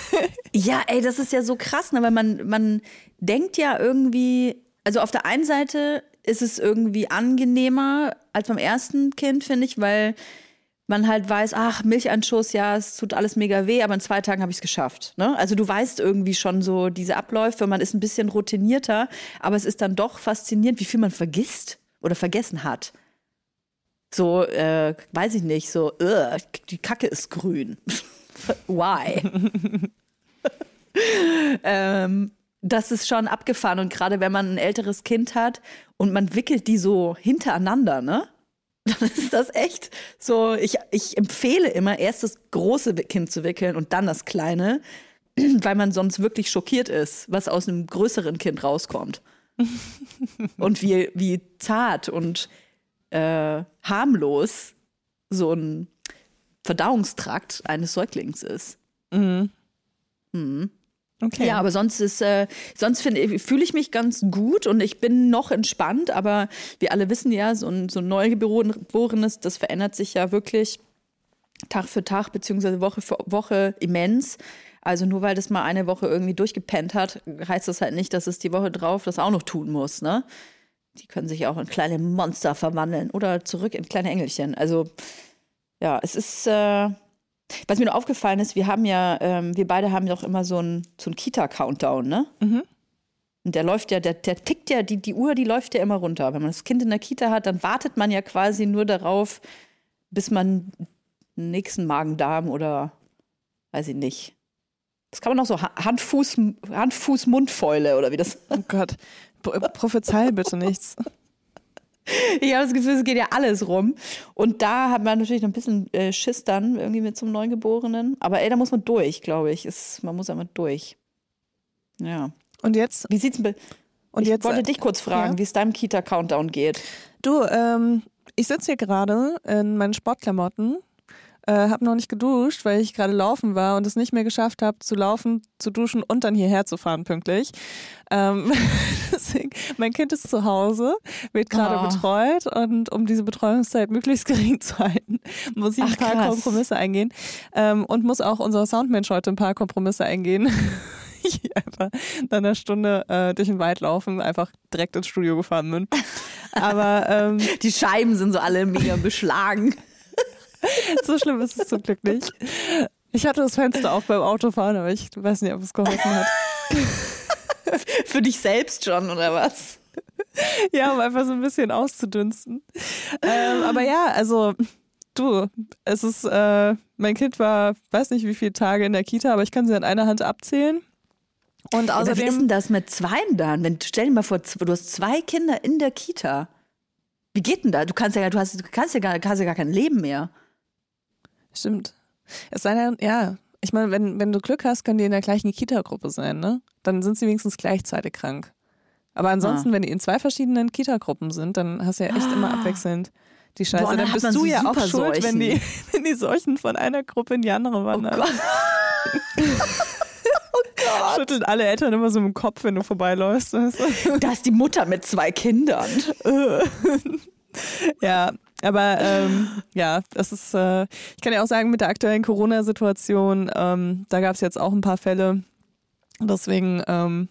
ja, ey, das ist ja so krass, ne? weil man man denkt ja irgendwie, also auf der einen Seite ist es irgendwie angenehmer als beim ersten Kind, finde ich, weil man halt weiß, ach, Milchanschuss, ja, es tut alles mega weh, aber in zwei Tagen habe ich es geschafft. Ne? Also du weißt irgendwie schon so diese Abläufe, man ist ein bisschen routinierter, aber es ist dann doch faszinierend, wie viel man vergisst oder vergessen hat. So, äh, weiß ich nicht, so, uh, die Kacke ist grün. Why? ähm, das ist schon abgefahren und gerade wenn man ein älteres Kind hat und man wickelt die so hintereinander, ne? dann ist das echt so, ich, ich empfehle immer, erst das große Kind zu wickeln und dann das kleine, weil man sonst wirklich schockiert ist, was aus einem größeren Kind rauskommt. und wie, wie zart und äh, harmlos so ein Verdauungstrakt eines Säuglings ist. Mhm. Mhm. Okay. Ja, aber sonst ist, äh, sonst fühle ich mich ganz gut und ich bin noch entspannt, aber wir alle wissen ja, so ein, so ein Neugeborenes, das verändert sich ja wirklich Tag für Tag, beziehungsweise Woche für Woche immens. Also nur weil das mal eine Woche irgendwie durchgepennt hat, heißt das halt nicht, dass es die Woche drauf das auch noch tun muss, ne? Die können sich auch in kleine Monster verwandeln oder zurück in kleine Engelchen. Also ja, es ist, äh, was mir nur aufgefallen ist, wir haben ja, ähm, wir beide haben doch immer so einen so Kita-Countdown, ne? Mhm. Und der läuft ja, der, der tickt ja, die, die Uhr, die läuft ja immer runter. Wenn man das Kind in der Kita hat, dann wartet man ja quasi nur darauf, bis man den nächsten Magen-Darm oder weiß ich nicht. Das kann man auch so Hand, Fuß, Hand, Fuß, Mundfäule oder wie das. Oh Gott, prophezei bitte nichts. ich habe das Gefühl, es geht ja alles rum. Und da hat man natürlich noch ein bisschen äh, Schiss dann irgendwie mit zum Neugeborenen. Aber ey, da muss man durch, glaube ich. Ist, man muss einfach durch. Ja. Und jetzt? Wie sieht's mit. Und ich jetzt, wollte dich kurz fragen, ja? wie es deinem Kita-Countdown geht. Du, ähm, ich sitze hier gerade in meinen Sportklamotten äh, habe noch nicht geduscht, weil ich gerade laufen war und es nicht mehr geschafft habe, zu laufen, zu duschen und dann hierher zu fahren pünktlich. Ähm, deswegen, mein Kind ist zu Hause, wird gerade oh. betreut und um diese Betreuungszeit möglichst gering zu halten, muss ich Ach, ein paar krass. Kompromisse eingehen ähm, und muss auch unser Soundmensch heute ein paar Kompromisse eingehen. ich einfach nach einer Stunde äh, durch den Wald laufen, einfach direkt ins Studio gefahren bin. Aber ähm, die Scheiben sind so alle mega beschlagen. So schlimm ist es zum Glück nicht. Ich hatte das Fenster auf beim Autofahren, aber ich weiß nicht, ob es geholfen hat. Für dich selbst schon, oder was? Ja, um einfach so ein bisschen auszudünsten. Ähm, aber ja, also du, es ist, äh, mein Kind war, weiß nicht wie viele Tage in der Kita, aber ich kann sie an einer Hand abzählen. Und Aber wie ist denn außerdem, das mit zweien dann? Wenn, stell dir mal vor, du hast zwei Kinder in der Kita. Wie geht denn da? Du kannst ja, du hast, du kannst ja gar, hast ja gar kein Leben mehr. Stimmt. Es sei denn, ja, ich meine, wenn, wenn du Glück hast, können die in der gleichen Kita-Gruppe sein, ne? Dann sind sie wenigstens gleichzeitig krank. Aber ansonsten, Ah. wenn die in zwei verschiedenen Kita-Gruppen sind, dann hast du ja echt immer abwechselnd die Scheiße. Boah, dann dann bist du ja auch schuld, wenn die, Seuchen. wenn die Seuchen von einer Gruppe in die andere wandern. Schütteln alle Eltern immer so im Kopf, wenn du vorbeiläufst. Weißt du? Da ist die Mutter mit zwei Kindern. Ja, aber ähm, ja, das ist, äh, ich kann ja auch sagen, mit der aktuellen Corona-Situation, ähm, da gab es jetzt auch ein paar Fälle. Deswegen ähm,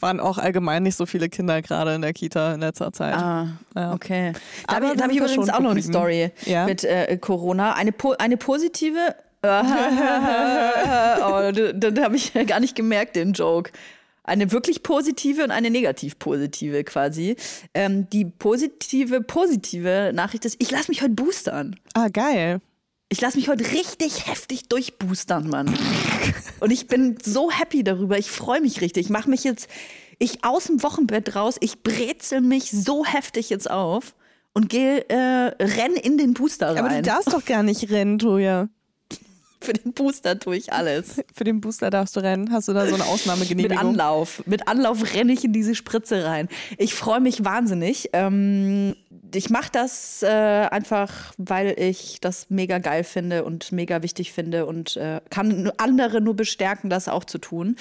waren auch allgemein nicht so viele Kinder gerade in der Kita in letzter Zeit. Ah, Ja. okay. Da Aber habe ich, da hab ich übrigens auch noch eine. Story Ja. mit äh, Corona. Eine, po eine positive. oh, da habe ich gar nicht gemerkt, den Joke. Eine wirklich positive und eine negativ positive quasi. Ähm, die positive, positive Nachricht ist, ich lasse mich heute boostern. Ah, geil. Ich lasse mich heute richtig heftig durchboostern, Mann. Und ich bin so happy darüber. Ich freue mich richtig. Ich mache mich jetzt, ich aus dem Wochenbett raus, ich brezel mich so heftig jetzt auf und gehe, äh, renn in den Booster rein. Aber du darfst doch gar nicht rennen, Toja. Für den Booster tue ich alles. Für den Booster darfst du rennen. Hast du da so eine Mit Ausnahmegenehmigung? Anlauf. Mit Anlauf renne ich in diese Spritze rein. Ich freue mich wahnsinnig. Ähm, ich mache das äh, einfach, weil ich das mega geil finde und mega wichtig finde und äh, kann andere nur bestärken, das auch zu tun.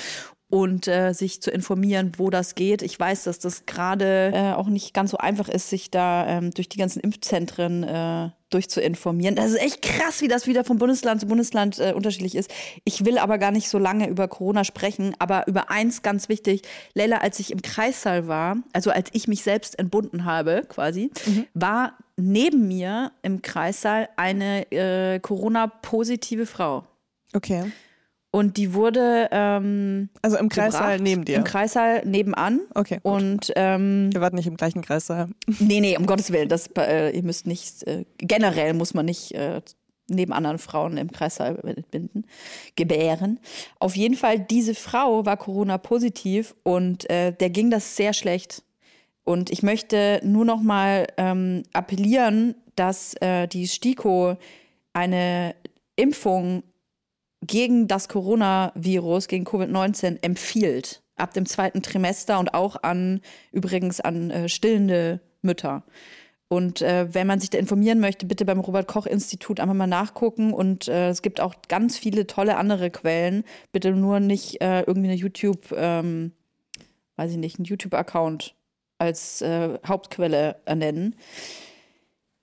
Und äh, sich zu informieren, wo das geht. Ich weiß, dass das gerade äh, auch nicht ganz so einfach ist, sich da ähm, durch die ganzen Impfzentren äh, durchzuinformieren. Das ist echt krass, wie das wieder von Bundesland zu Bundesland äh, unterschiedlich ist. Ich will aber gar nicht so lange über Corona sprechen, aber über eins ganz wichtig. Leila, als ich im Kreissaal war, also als ich mich selbst entbunden habe, quasi, war neben mir im Kreissaal eine äh, Corona-positive Frau. Okay. Und die wurde ähm, Also im Kreissaal gebracht, neben dir. Im Kreissaal nebenan. Okay, gut. Und ähm, Wir warten nicht im gleichen Kreissaal. Nee, nee, um Gottes Willen, das, äh, ihr müsst nicht, äh, generell muss man nicht äh, neben anderen Frauen im Kreissaal binden, gebären. Auf jeden Fall, diese Frau war Corona-positiv und äh, der ging das sehr schlecht. Und ich möchte nur noch mal ähm, appellieren, dass äh, die STIKO eine Impfung gegen das Coronavirus, gegen Covid-19 empfiehlt. Ab dem zweiten Trimester und auch an, übrigens an äh, stillende Mütter. Und äh, wenn man sich da informieren möchte, bitte beim Robert-Koch-Institut einfach mal nachgucken. Und äh, es gibt auch ganz viele tolle andere Quellen. Bitte nur nicht äh, irgendwie eine YouTube, ähm, weiß ich nicht, einen YouTube-Account als äh, Hauptquelle ernennen.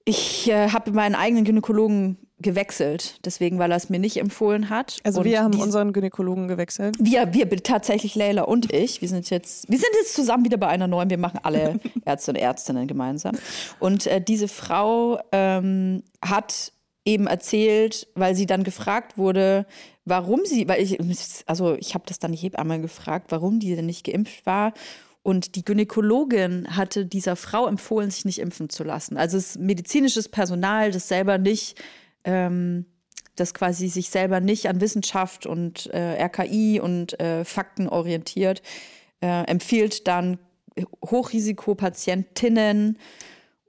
Ich äh, habe meinen eigenen Gynäkologen gewechselt, deswegen, weil er es mir nicht empfohlen hat. Also Und wir haben dies- unseren Gynäkologen gewechselt. wir, wir tatsächlich Leila und ich, wir sind jetzt, wir sind jetzt zusammen wieder bei einer neuen, wir machen alle Ärzte und Ärztinnen gemeinsam. Und äh, diese Frau ähm, hat eben erzählt, weil sie dann gefragt wurde, warum sie, weil ich, also ich habe das dann die Hebamme gefragt, warum die denn nicht geimpft war. Und die Gynäkologin hatte dieser Frau empfohlen, sich nicht impfen zu lassen. Also es ist medizinisches Personal, das selber nicht ähm, das quasi sich selber nicht an Wissenschaft und äh, RKI und äh, Fakten orientiert, äh, empfiehlt dann Hochrisikopatientinnen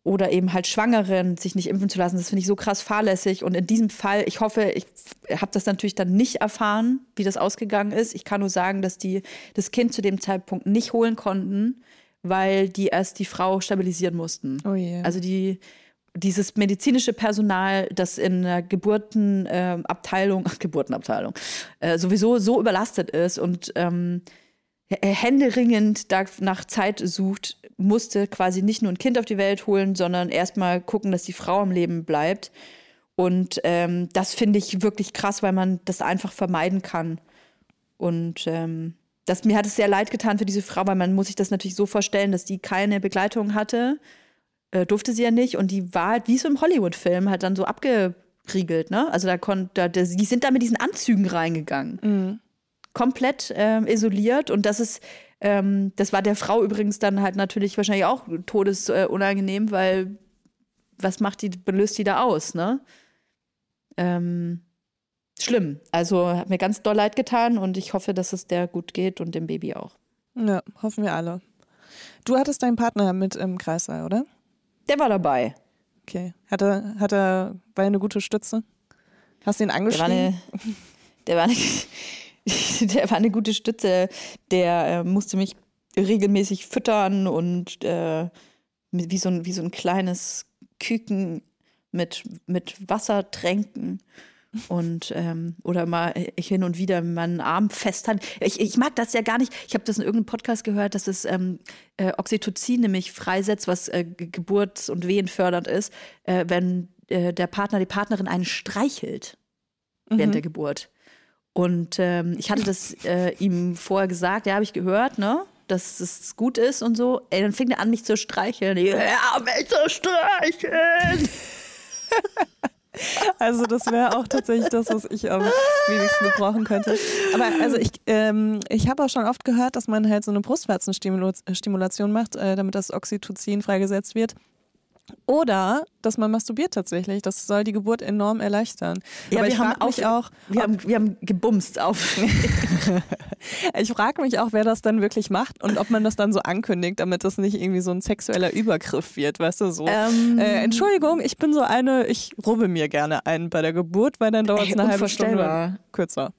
oder eben halt Schwangeren sich nicht impfen zu lassen. Das finde ich so krass fahrlässig. Und in diesem Fall, ich hoffe, ich habe das natürlich dann nicht erfahren, wie das ausgegangen ist. Ich kann nur sagen, dass die das Kind zu dem Zeitpunkt nicht holen konnten, weil die erst die Frau stabilisieren mussten. Oh je. Also die dieses medizinische Personal, das in der Geburtenabteilung, äh, Abteilung- Geburtenabteilung, äh, sowieso so überlastet ist und ähm, h- händeringend nach Zeit sucht, musste quasi nicht nur ein Kind auf die Welt holen, sondern erstmal gucken, dass die Frau am Leben bleibt. Und ähm, das finde ich wirklich krass, weil man das einfach vermeiden kann. Und ähm, das, mir hat es sehr leid getan für diese Frau, weil man muss sich das natürlich so vorstellen, dass die keine Begleitung hatte äh, durfte sie ja nicht und die war halt wie so im Hollywood-Film halt dann so abgeriegelt, ne? Also da konnte, die sind da mit diesen Anzügen reingegangen. Komplett ähm, isoliert und das ist, ähm, das war der Frau übrigens dann halt natürlich wahrscheinlich auch todesunangenehm, weil was macht die, löst die da aus, ne? ähm, schlimm. Also hat mir ganz doll leid getan und ich hoffe, dass es der gut geht und dem Baby auch. Ja, hoffen wir alle. Du hattest deinen Partner mit im Kreissaal, oder? Der war dabei. Okay. Hat er, hat er, war er eine gute Stütze? Hast du ihn Der war angeschrieben? eine, der war eine, der war eine gute Stütze. Der äh, musste mich regelmäßig füttern und äh, wie, so ein, wie so ein kleines Küken mit, mit Wasser tränken. Und ähm, oder mal ich hin und wieder meinen Arm festhalten. Ich, ich mag das ja gar nicht. Ich habe das in irgendeinem Podcast gehört, dass es ähm, äh, Oxytocin nämlich freisetzt, was äh, Ge- geburts- und wehenfördernd ist, äh, wenn äh, der Partner, die Partnerin einen streichelt während der Geburt. Und ähm, ich hatte das äh, ihm vorher gesagt, ja, habe ich gehört, ne? Dass es gut ist und so. Ey, dann fing er an, mich zu streicheln. Ich, Ja, mich zu streicheln. Also das wäre auch tatsächlich das, was ich am wenigsten gebrauchen könnte. Aber also ich, ähm, ich habe auch schon oft gehört, dass man halt so eine Brustwarzenstimulation macht, äh, damit das Oxytocin freigesetzt wird. Oder dass man masturbiert tatsächlich. Das soll die Geburt enorm erleichtern. Aber ich frage mich auch, wir haben, wir haben gebumst auf. ich frage mich auch, wer das dann wirklich macht und ob man das dann so ankündigt, damit das nicht irgendwie so ein sexueller Übergriff wird, weißt du so. Ähm. äh, Entschuldigung, ich bin so eine, ich rubbe mir gerne ein bei der Geburt, weil dann dauert es eine halbe Stunde kürzer.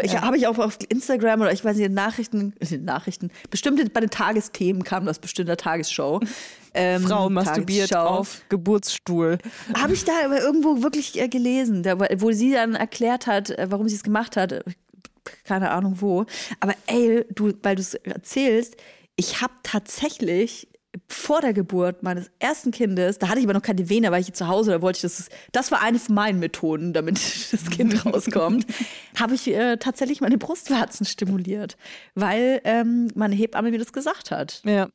Ich habe ich auch auf Instagram oder ich weiß nicht, in Nachrichten, in Nachrichten, bestimmt bei den Tagesthemen kam das bestimmt in der Tagesshow. Ähm, Frau masturbiert Tagesschau. auf Geburtsstuhl. Habe ich da aber irgendwo wirklich äh, gelesen, da, wo sie dann erklärt hat, äh, warum sie es gemacht hat. Keine Ahnung wo. Aber ey, du, weil du es erzählst, ich habe tatsächlich vor der Geburt meines ersten Kindes, da hatte ich aber noch keine Vene, da war ich zu Hause, da wollte ich das, das war eine von meinen Methoden, damit das Kind rauskommt, habe ich äh, tatsächlich meine Brustwarzen stimuliert, weil ähm, meine Hebamme mir das gesagt hat Ja.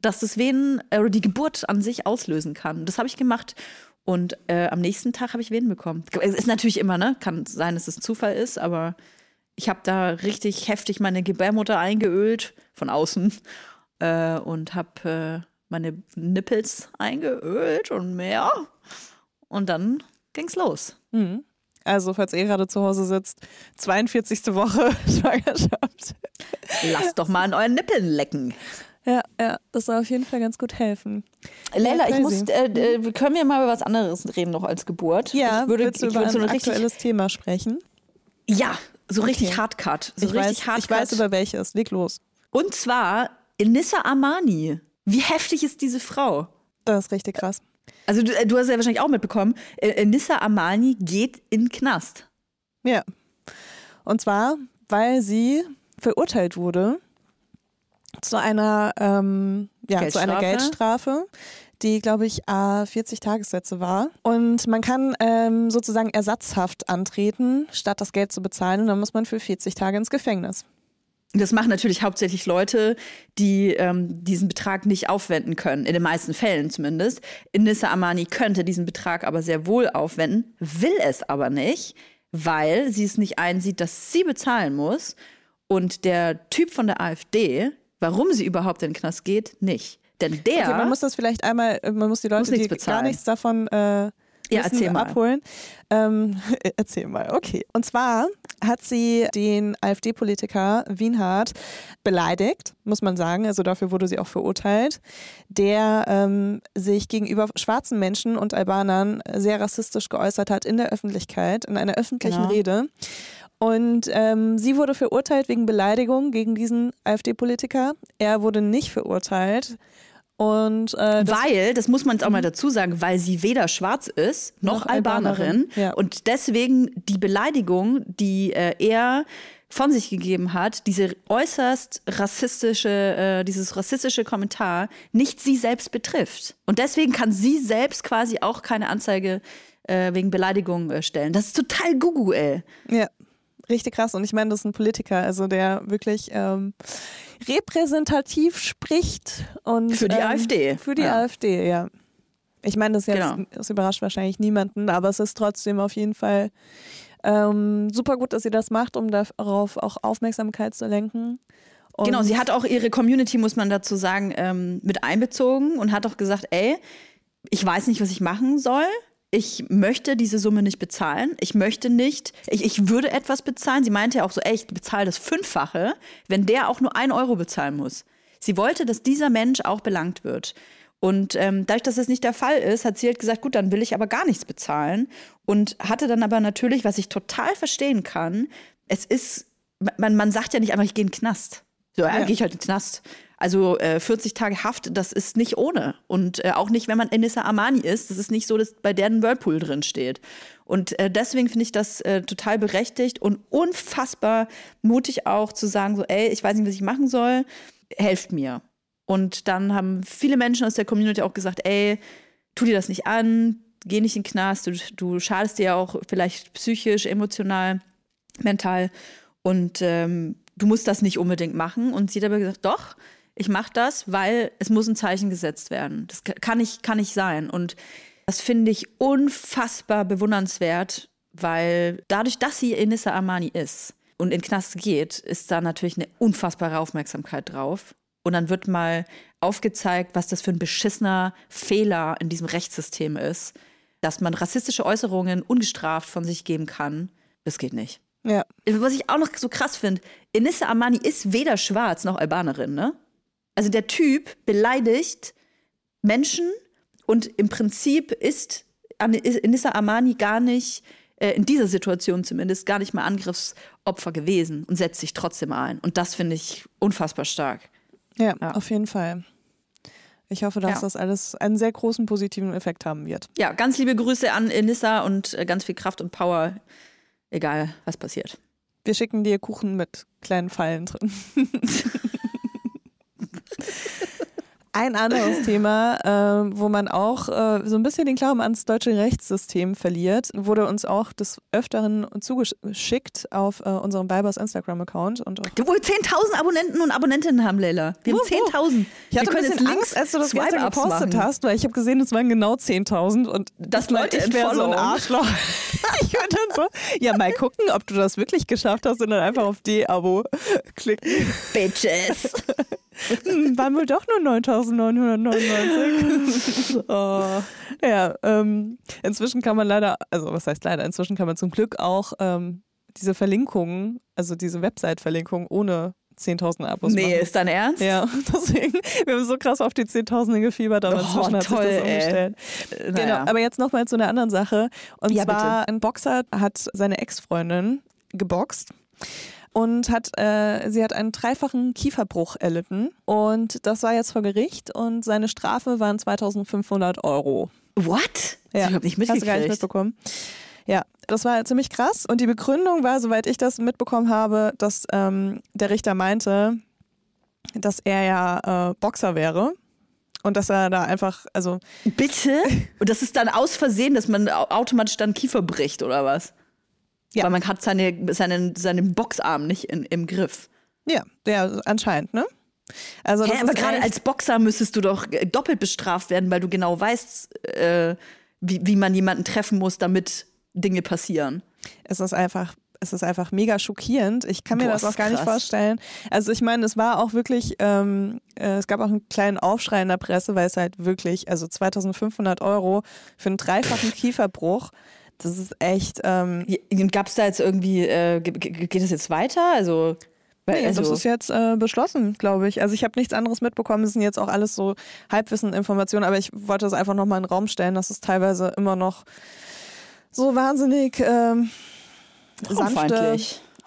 dass das Venen äh, oder die Geburt an sich auslösen kann. Das habe ich gemacht. Und äh, am nächsten Tag habe ich Venen bekommen. Es ist natürlich immer, ne? Kann sein, dass es ein Zufall ist, aber ich habe da richtig heftig meine Gebärmutter eingeölt von außen äh, und habe äh, meine Nippels eingeölt und mehr. Und dann ging's los. Mhm. Also, falls ihr gerade zu Hause sitzt, 42. Woche Schwangerschaft. Lasst doch mal an euren Nippeln lecken. Ja, ja, das soll auf jeden Fall ganz gut helfen. Leila, ich muss, äh, äh, können wir mal über was anderes reden noch als Geburt? Ja, ich würde, willst du ich über würde so ein aktuelles Thema sprechen? Ja, so richtig Okay. Hardcut. So ich, richtig weiß, Hardcut. ich weiß über welches. Leg los. Und zwar Enissa Armani. Wie heftig ist diese Frau? Das ist richtig krass. Also du, äh, du hast ja wahrscheinlich auch mitbekommen, äh, Enissa Armani geht in Knast. Ja. Und zwar, weil sie verurteilt wurde zu einer, ähm, ja, zu einer Geldstrafe? Geldstrafe, die, glaube ich, äh, 40 Tagessätze war. Und man kann ähm, sozusagen Ersatzhaft antreten, statt das Geld zu bezahlen. Und dann muss man für 40 Tage ins Gefängnis. Das machen natürlich hauptsächlich Leute, die ähm, diesen Betrag nicht aufwenden können, in den meisten Fällen zumindest. Enissa Armani könnte diesen Betrag aber sehr wohl aufwenden, will es aber nicht, weil sie es nicht einsieht, dass sie bezahlen muss. Und der Typ von der AfD, warum sie überhaupt in den Knast geht, nicht. Denn der. Okay, man muss das vielleicht einmal, äh, man muss die Leute, Muss die gar bezahlen. nichts davon äh, Ja, erzähl mal. abholen. Ähm, erzähl mal, okay. Und zwar hat sie den AfD-Politiker Wienhardt beleidigt, muss man sagen. Also dafür wurde sie auch verurteilt, der ähm, sich gegenüber schwarzen Menschen und Albanern sehr rassistisch geäußert hat in der Öffentlichkeit, in einer öffentlichen Genau. Rede. Und ähm, sie wurde verurteilt wegen Beleidigung gegen diesen AfD-Politiker. Er wurde nicht verurteilt. Und äh, das weil, das muss man jetzt auch mal dazu sagen, weil sie weder schwarz ist noch, Noch Albanerin. Albanerin, ja. Und deswegen die Beleidigung, die äh, er von sich gegeben hat, diese äußerst rassistische, äh, dieses rassistische Kommentar nicht sie selbst betrifft. Und deswegen kann sie selbst quasi auch keine Anzeige äh, wegen Beleidigung äh, stellen. Das ist total gugu, ey. Ja, richtig krass. Und ich meine, das ist ein Politiker, also der wirklich ähm, repräsentativ spricht und Für die ähm, AfD. Für die Ja. AfD, ja. Ich meine, das jetzt, Genau. das überrascht wahrscheinlich niemanden, aber es ist trotzdem auf jeden Fall ähm, super gut, dass sie das macht, um darauf auch Aufmerksamkeit zu lenken. Und Genau, sie hat auch ihre Community, muss man dazu sagen, ähm, mit einbezogen und hat auch gesagt, ey, ich weiß nicht, was ich machen soll. Ich möchte diese Summe nicht bezahlen. Ich möchte nicht, ich, ich würde etwas bezahlen. Sie meinte ja auch so, ey, ich bezahle das Fünffache, wenn der auch nur ein Euro bezahlen muss. Sie wollte, dass dieser Mensch auch belangt wird. Und ähm, dadurch, dass das nicht der Fall ist, hat sie halt gesagt, gut, dann will ich aber gar nichts bezahlen. Und hatte dann aber natürlich, was ich total verstehen kann, es ist, man, man sagt ja nicht einfach, ich gehe in den Knast. So, ja, ja. gehe ich halt in den Knast. Also äh, 40 Tage Haft, das ist nicht ohne. Und äh, auch nicht, wenn man Enissa Armani ist. Das ist nicht so, dass bei der ein Whirlpool drin steht. Und äh, deswegen finde ich das äh, total berechtigt und unfassbar mutig auch zu sagen, so, ey, ich weiß nicht, was ich machen soll, helft mir. Und dann haben viele Menschen aus der Community auch gesagt, ey, tu dir das nicht an, geh nicht in den Knast, du, du schadest dir ja auch vielleicht psychisch, emotional, mental. Und ähm, du musst das nicht unbedingt machen. Und sie hat aber gesagt, doch, ich mache das, weil es muss ein Zeichen gesetzt werden. Das kann nicht, kann nicht sein. Und das finde ich unfassbar bewundernswert, weil dadurch, dass sie Inissa Armani ist und in Knast geht, ist da natürlich eine unfassbare Aufmerksamkeit drauf. Und dann wird mal aufgezeigt, was das für ein beschissener Fehler in diesem Rechtssystem ist, dass man rassistische Äußerungen ungestraft von sich geben kann. Das geht nicht. Ja. Was ich auch noch so krass finde, Inissa Amani ist weder schwarz noch Albanerin, ne? Also der Typ beleidigt Menschen und im Prinzip ist Inissa Amani gar nicht, äh, in dieser Situation zumindest, gar nicht mal Angriffsopfer gewesen und setzt sich trotzdem ein. Und das finde ich unfassbar stark. Ja, ja, auf jeden Fall. Ich hoffe, dass ja. das alles einen sehr großen positiven Effekt haben wird. Ja, ganz liebe Grüße an Enissa und äh, ganz viel Kraft und Power, egal was passiert. Wir schicken dir Kuchen mit kleinen Pfeilen drin. Ein anderes Thema, äh, wo man auch äh, so ein bisschen den Glauben ans deutsche Rechtssystem verliert, wurde uns auch des Öfteren zugeschickt auf äh, unserem Weibers Instagram-Account. Du wohl 10.000 Abonnenten und Abonnentinnen haben, Leila. Wir haben 10.000. Ich hatte ein bisschen Angst, als du das gestern gepostet machen. hast, weil ich habe gesehen, es waren genau 10.000 und das Leute ich wäre so ein Arschloch. ich würde dann so, ja, mal gucken, ob du das wirklich geschafft hast und dann einfach auf D-Abo klicken. Bitches. Hm, waren wohl doch nur 9.999. oh. Ja, ähm, inzwischen kann man leider, also was heißt leider, inzwischen kann man zum Glück auch ähm, diese Verlinkungen, also diese Website-Verlinkungen ohne 10.000 Abos nee, machen. ist dein Ernst? Ja, deswegen, wir haben so krass auf die 10.000 gefiebert, aber oh, inzwischen hat toll, sich das umgestellt. Ey. Genau, aber jetzt nochmal zu einer anderen Sache. Und ja, zwar, bitte. ein Boxer hat seine Ex-Freundin geboxt und hat, äh, sie hat einen dreifachen Kieferbruch erlitten und das war jetzt vor Gericht und seine Strafe waren 2500 Euro. What? Ja. Ich habe nicht mitgekriegt. Hast du gar nicht mitbekommen. Ja, das war ziemlich krass und die Begründung war, soweit ich das mitbekommen habe, dass ähm, der Richter meinte, dass er ja äh, Boxer wäre und dass er da einfach, also. Bitte? Und das ist dann aus Versehen, dass man automatisch dann Kiefer bricht oder was? Ja. Weil man hat seine, seinen, seinen Boxarm nicht in, im Griff. Ja, der anscheinend, ne? Also Hä, aber gerade als Boxer müsstest du doch äh, doppelt bestraft werden, weil du genau weißt, äh, wie, wie man jemanden treffen muss, damit Dinge passieren. Es ist einfach es ist einfach mega schockierend. Ich kann mir Boah, das auch gar krass. nicht vorstellen. Also ich meine, es war auch wirklich, ähm, äh, es gab auch einen kleinen Aufschrei in der Presse, weil es halt wirklich, also 2500 Euro für einen dreifachen Kieferbruch, das ist echt. Ähm Gab es da jetzt irgendwie, äh, geht es jetzt weiter? Also. Nee, also, das ist jetzt äh, beschlossen, glaube ich. Also ich habe nichts anderes mitbekommen. Das sind jetzt auch alles so Halbwissen-Informationen, aber ich wollte das einfach nochmal in den Raum stellen, dass es teilweise immer noch so wahnsinnig ähm, sanfte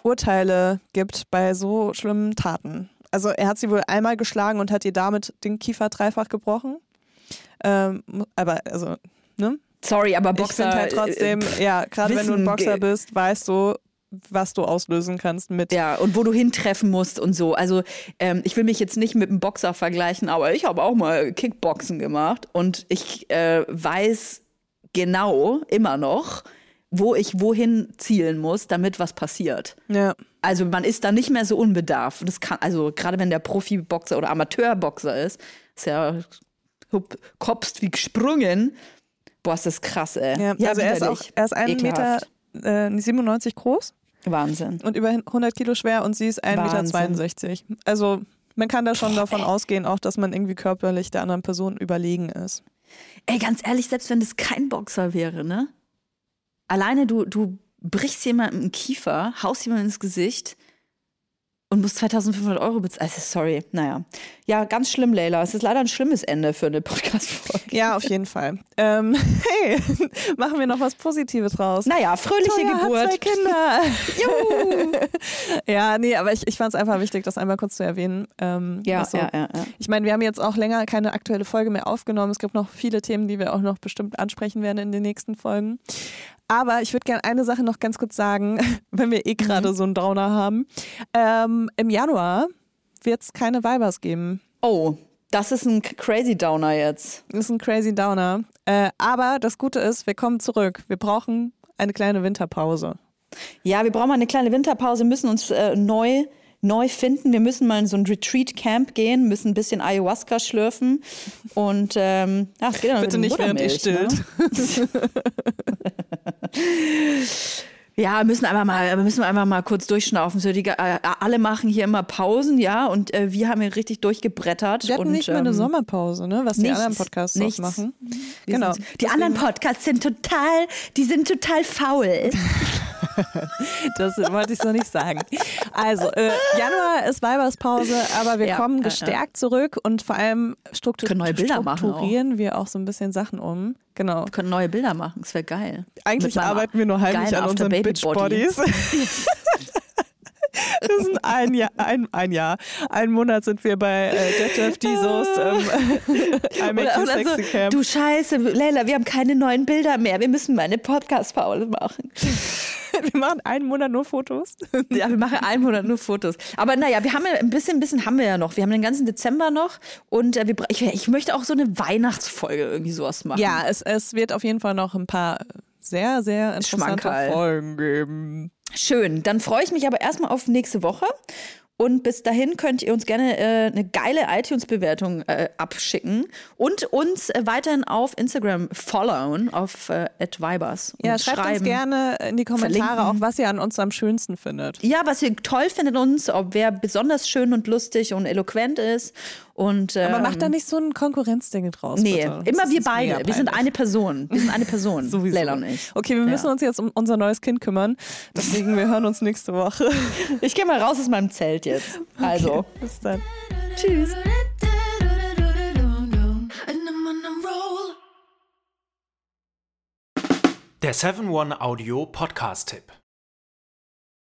Urteile gibt bei so schlimmen Taten. Also er hat sie wohl einmal geschlagen und hat ihr damit den Kiefer dreifach gebrochen. Ähm, aber also, ne? Sorry, aber Boxer. Ich halt trotzdem, äh, ja, gerade wenn du ein Boxer bist, weißt du, was du auslösen kannst mit. Ja, und wo du hintreffen musst und so. Also ähm, ich will mich jetzt nicht mit einem Boxer vergleichen, aber ich habe auch mal Kickboxen gemacht und ich äh, weiß genau immer noch, wo ich wohin zielen muss, damit was passiert. Ja. Also man ist da nicht mehr so unbedarft. Das kann, also gerade wenn der Profiboxer oder Amateurboxer ist, ist ja kopst wie gesprungen Boah, ist das krass, ey. Ja, ja also er ist auch, er ist 1,97 Meter äh, 97 groß. Wahnsinn. Und über 100 Kilo schwer und sie ist 1,62 Meter. Also man kann da schon davon ausgehen, auch dass man irgendwie körperlich der anderen Person überlegen ist. Ey, ganz ehrlich, selbst wenn das kein Boxer wäre, ne? Alleine du, du brichst jemandem einen Kiefer, haust jemandem ins Gesicht und musst 2500 Euro bezahlen. Also, sorry, naja. Ja, ganz schlimm, Leila. Es ist leider ein schlimmes Ende für eine Podcast-Folge. Ja, auf jeden Fall. Ähm, hey, machen wir noch was Positives raus. Naja, fröhliche Toya Geburt. Hat zwei Kinder. Juhu. ja, nee, aber ich, ich fand es einfach wichtig, das einmal kurz zu erwähnen. Ähm, Ja, was so- ja, ja, ja. Ich meine, wir haben jetzt auch länger keine aktuelle Folge mehr aufgenommen. Es gibt noch viele Themen, die wir auch noch bestimmt ansprechen werden in den nächsten Folgen. Aber ich würde gerne eine Sache noch ganz kurz sagen, wenn wir eh gerade so einen Downer haben. Ähm, Im Januar wird es keine Vibers geben. Oh, das ist ein crazy Downer jetzt. Das ist ein crazy Downer. Äh, aber das Gute ist, wir kommen zurück. Wir brauchen eine kleine Winterpause. Ja, wir brauchen mal eine kleine Winterpause, müssen uns äh, neu, neu finden. Wir müssen mal in so ein Retreat-Camp gehen, müssen ein bisschen Ayahuasca schlürfen. Und ähm, ja, es geht dann Bitte mit nicht, während ihr stillt. Ne? Ja, müssen einfach mal, wir müssen einfach mal kurz durchschnaufen. So die, äh, alle machen hier immer Pausen, ja, und äh, wir haben hier richtig durchgebrettert. Wir hatten und, nicht mal eine ähm, Sommerpause, ne? was die nichts, anderen Podcasts nichts. auch machen. wir Genau. Sind, die anderen Podcasts sind total, die sind total faul. Das wollte ich so nicht sagen. Also, äh, Januar ist Weiberspause, aber wir Ja, kommen gestärkt zurück und vor allem struktur Können neue Bilder machen strukturieren wir auch so ein bisschen Sachen um. Genau. Wir können neue Bilder machen, das wäre geil. Eigentlich arbeiten wir nur heimlich an unseren After-Baby-Body. Bitch-Bodies. Das sind ein Jahr, ein, ein Jahr, einen Monat sind wir bei äh, Detlef Dizos ähm, I Make You Oder, oder so, Camp. du Scheiße, Leila, wir haben keine neuen Bilder mehr. Wir müssen mal eine Podcast-Pause machen. Wir machen einen Monat nur Fotos. Ja, wir machen einen Monat nur Fotos. Aber naja, wir haben ja ein bisschen, ein bisschen haben wir ja noch. Wir haben den ganzen Dezember noch und äh, wir, ich, ich möchte auch so eine Weihnachtsfolge irgendwie sowas machen. Ja, es, es wird auf jeden Fall noch ein paar sehr, sehr interessante Schmankerl. Folgen geben. Schön. Dann freue ich mich aber erstmal auf nächste Woche. Und bis dahin könnt ihr uns gerne äh, eine geile iTunes-Bewertung äh, abschicken und uns äh, weiterhin auf Instagram followen, auf äh, @vibers. Ja, schreibt uns gerne in die Kommentare verlinken. auch, was ihr an uns am schönsten findet. Ja, was ihr toll findet uns, ob wer besonders schön und lustig und eloquent ist. Und, ähm, Aber macht da nicht so ein Konkurrenzding draus. Nee, bitte. immer wir beide. Wir sind eine Person. Wir sind eine Person. Sowieso. Leila und ich. Okay, wir müssen Ja. uns jetzt um unser neues Kind kümmern. Deswegen, wir hören uns nächste Woche. Ich gehe mal raus aus meinem Zelt jetzt. Also, Bis dann. tschüss. Der 7-One-Audio-Podcast-Tipp.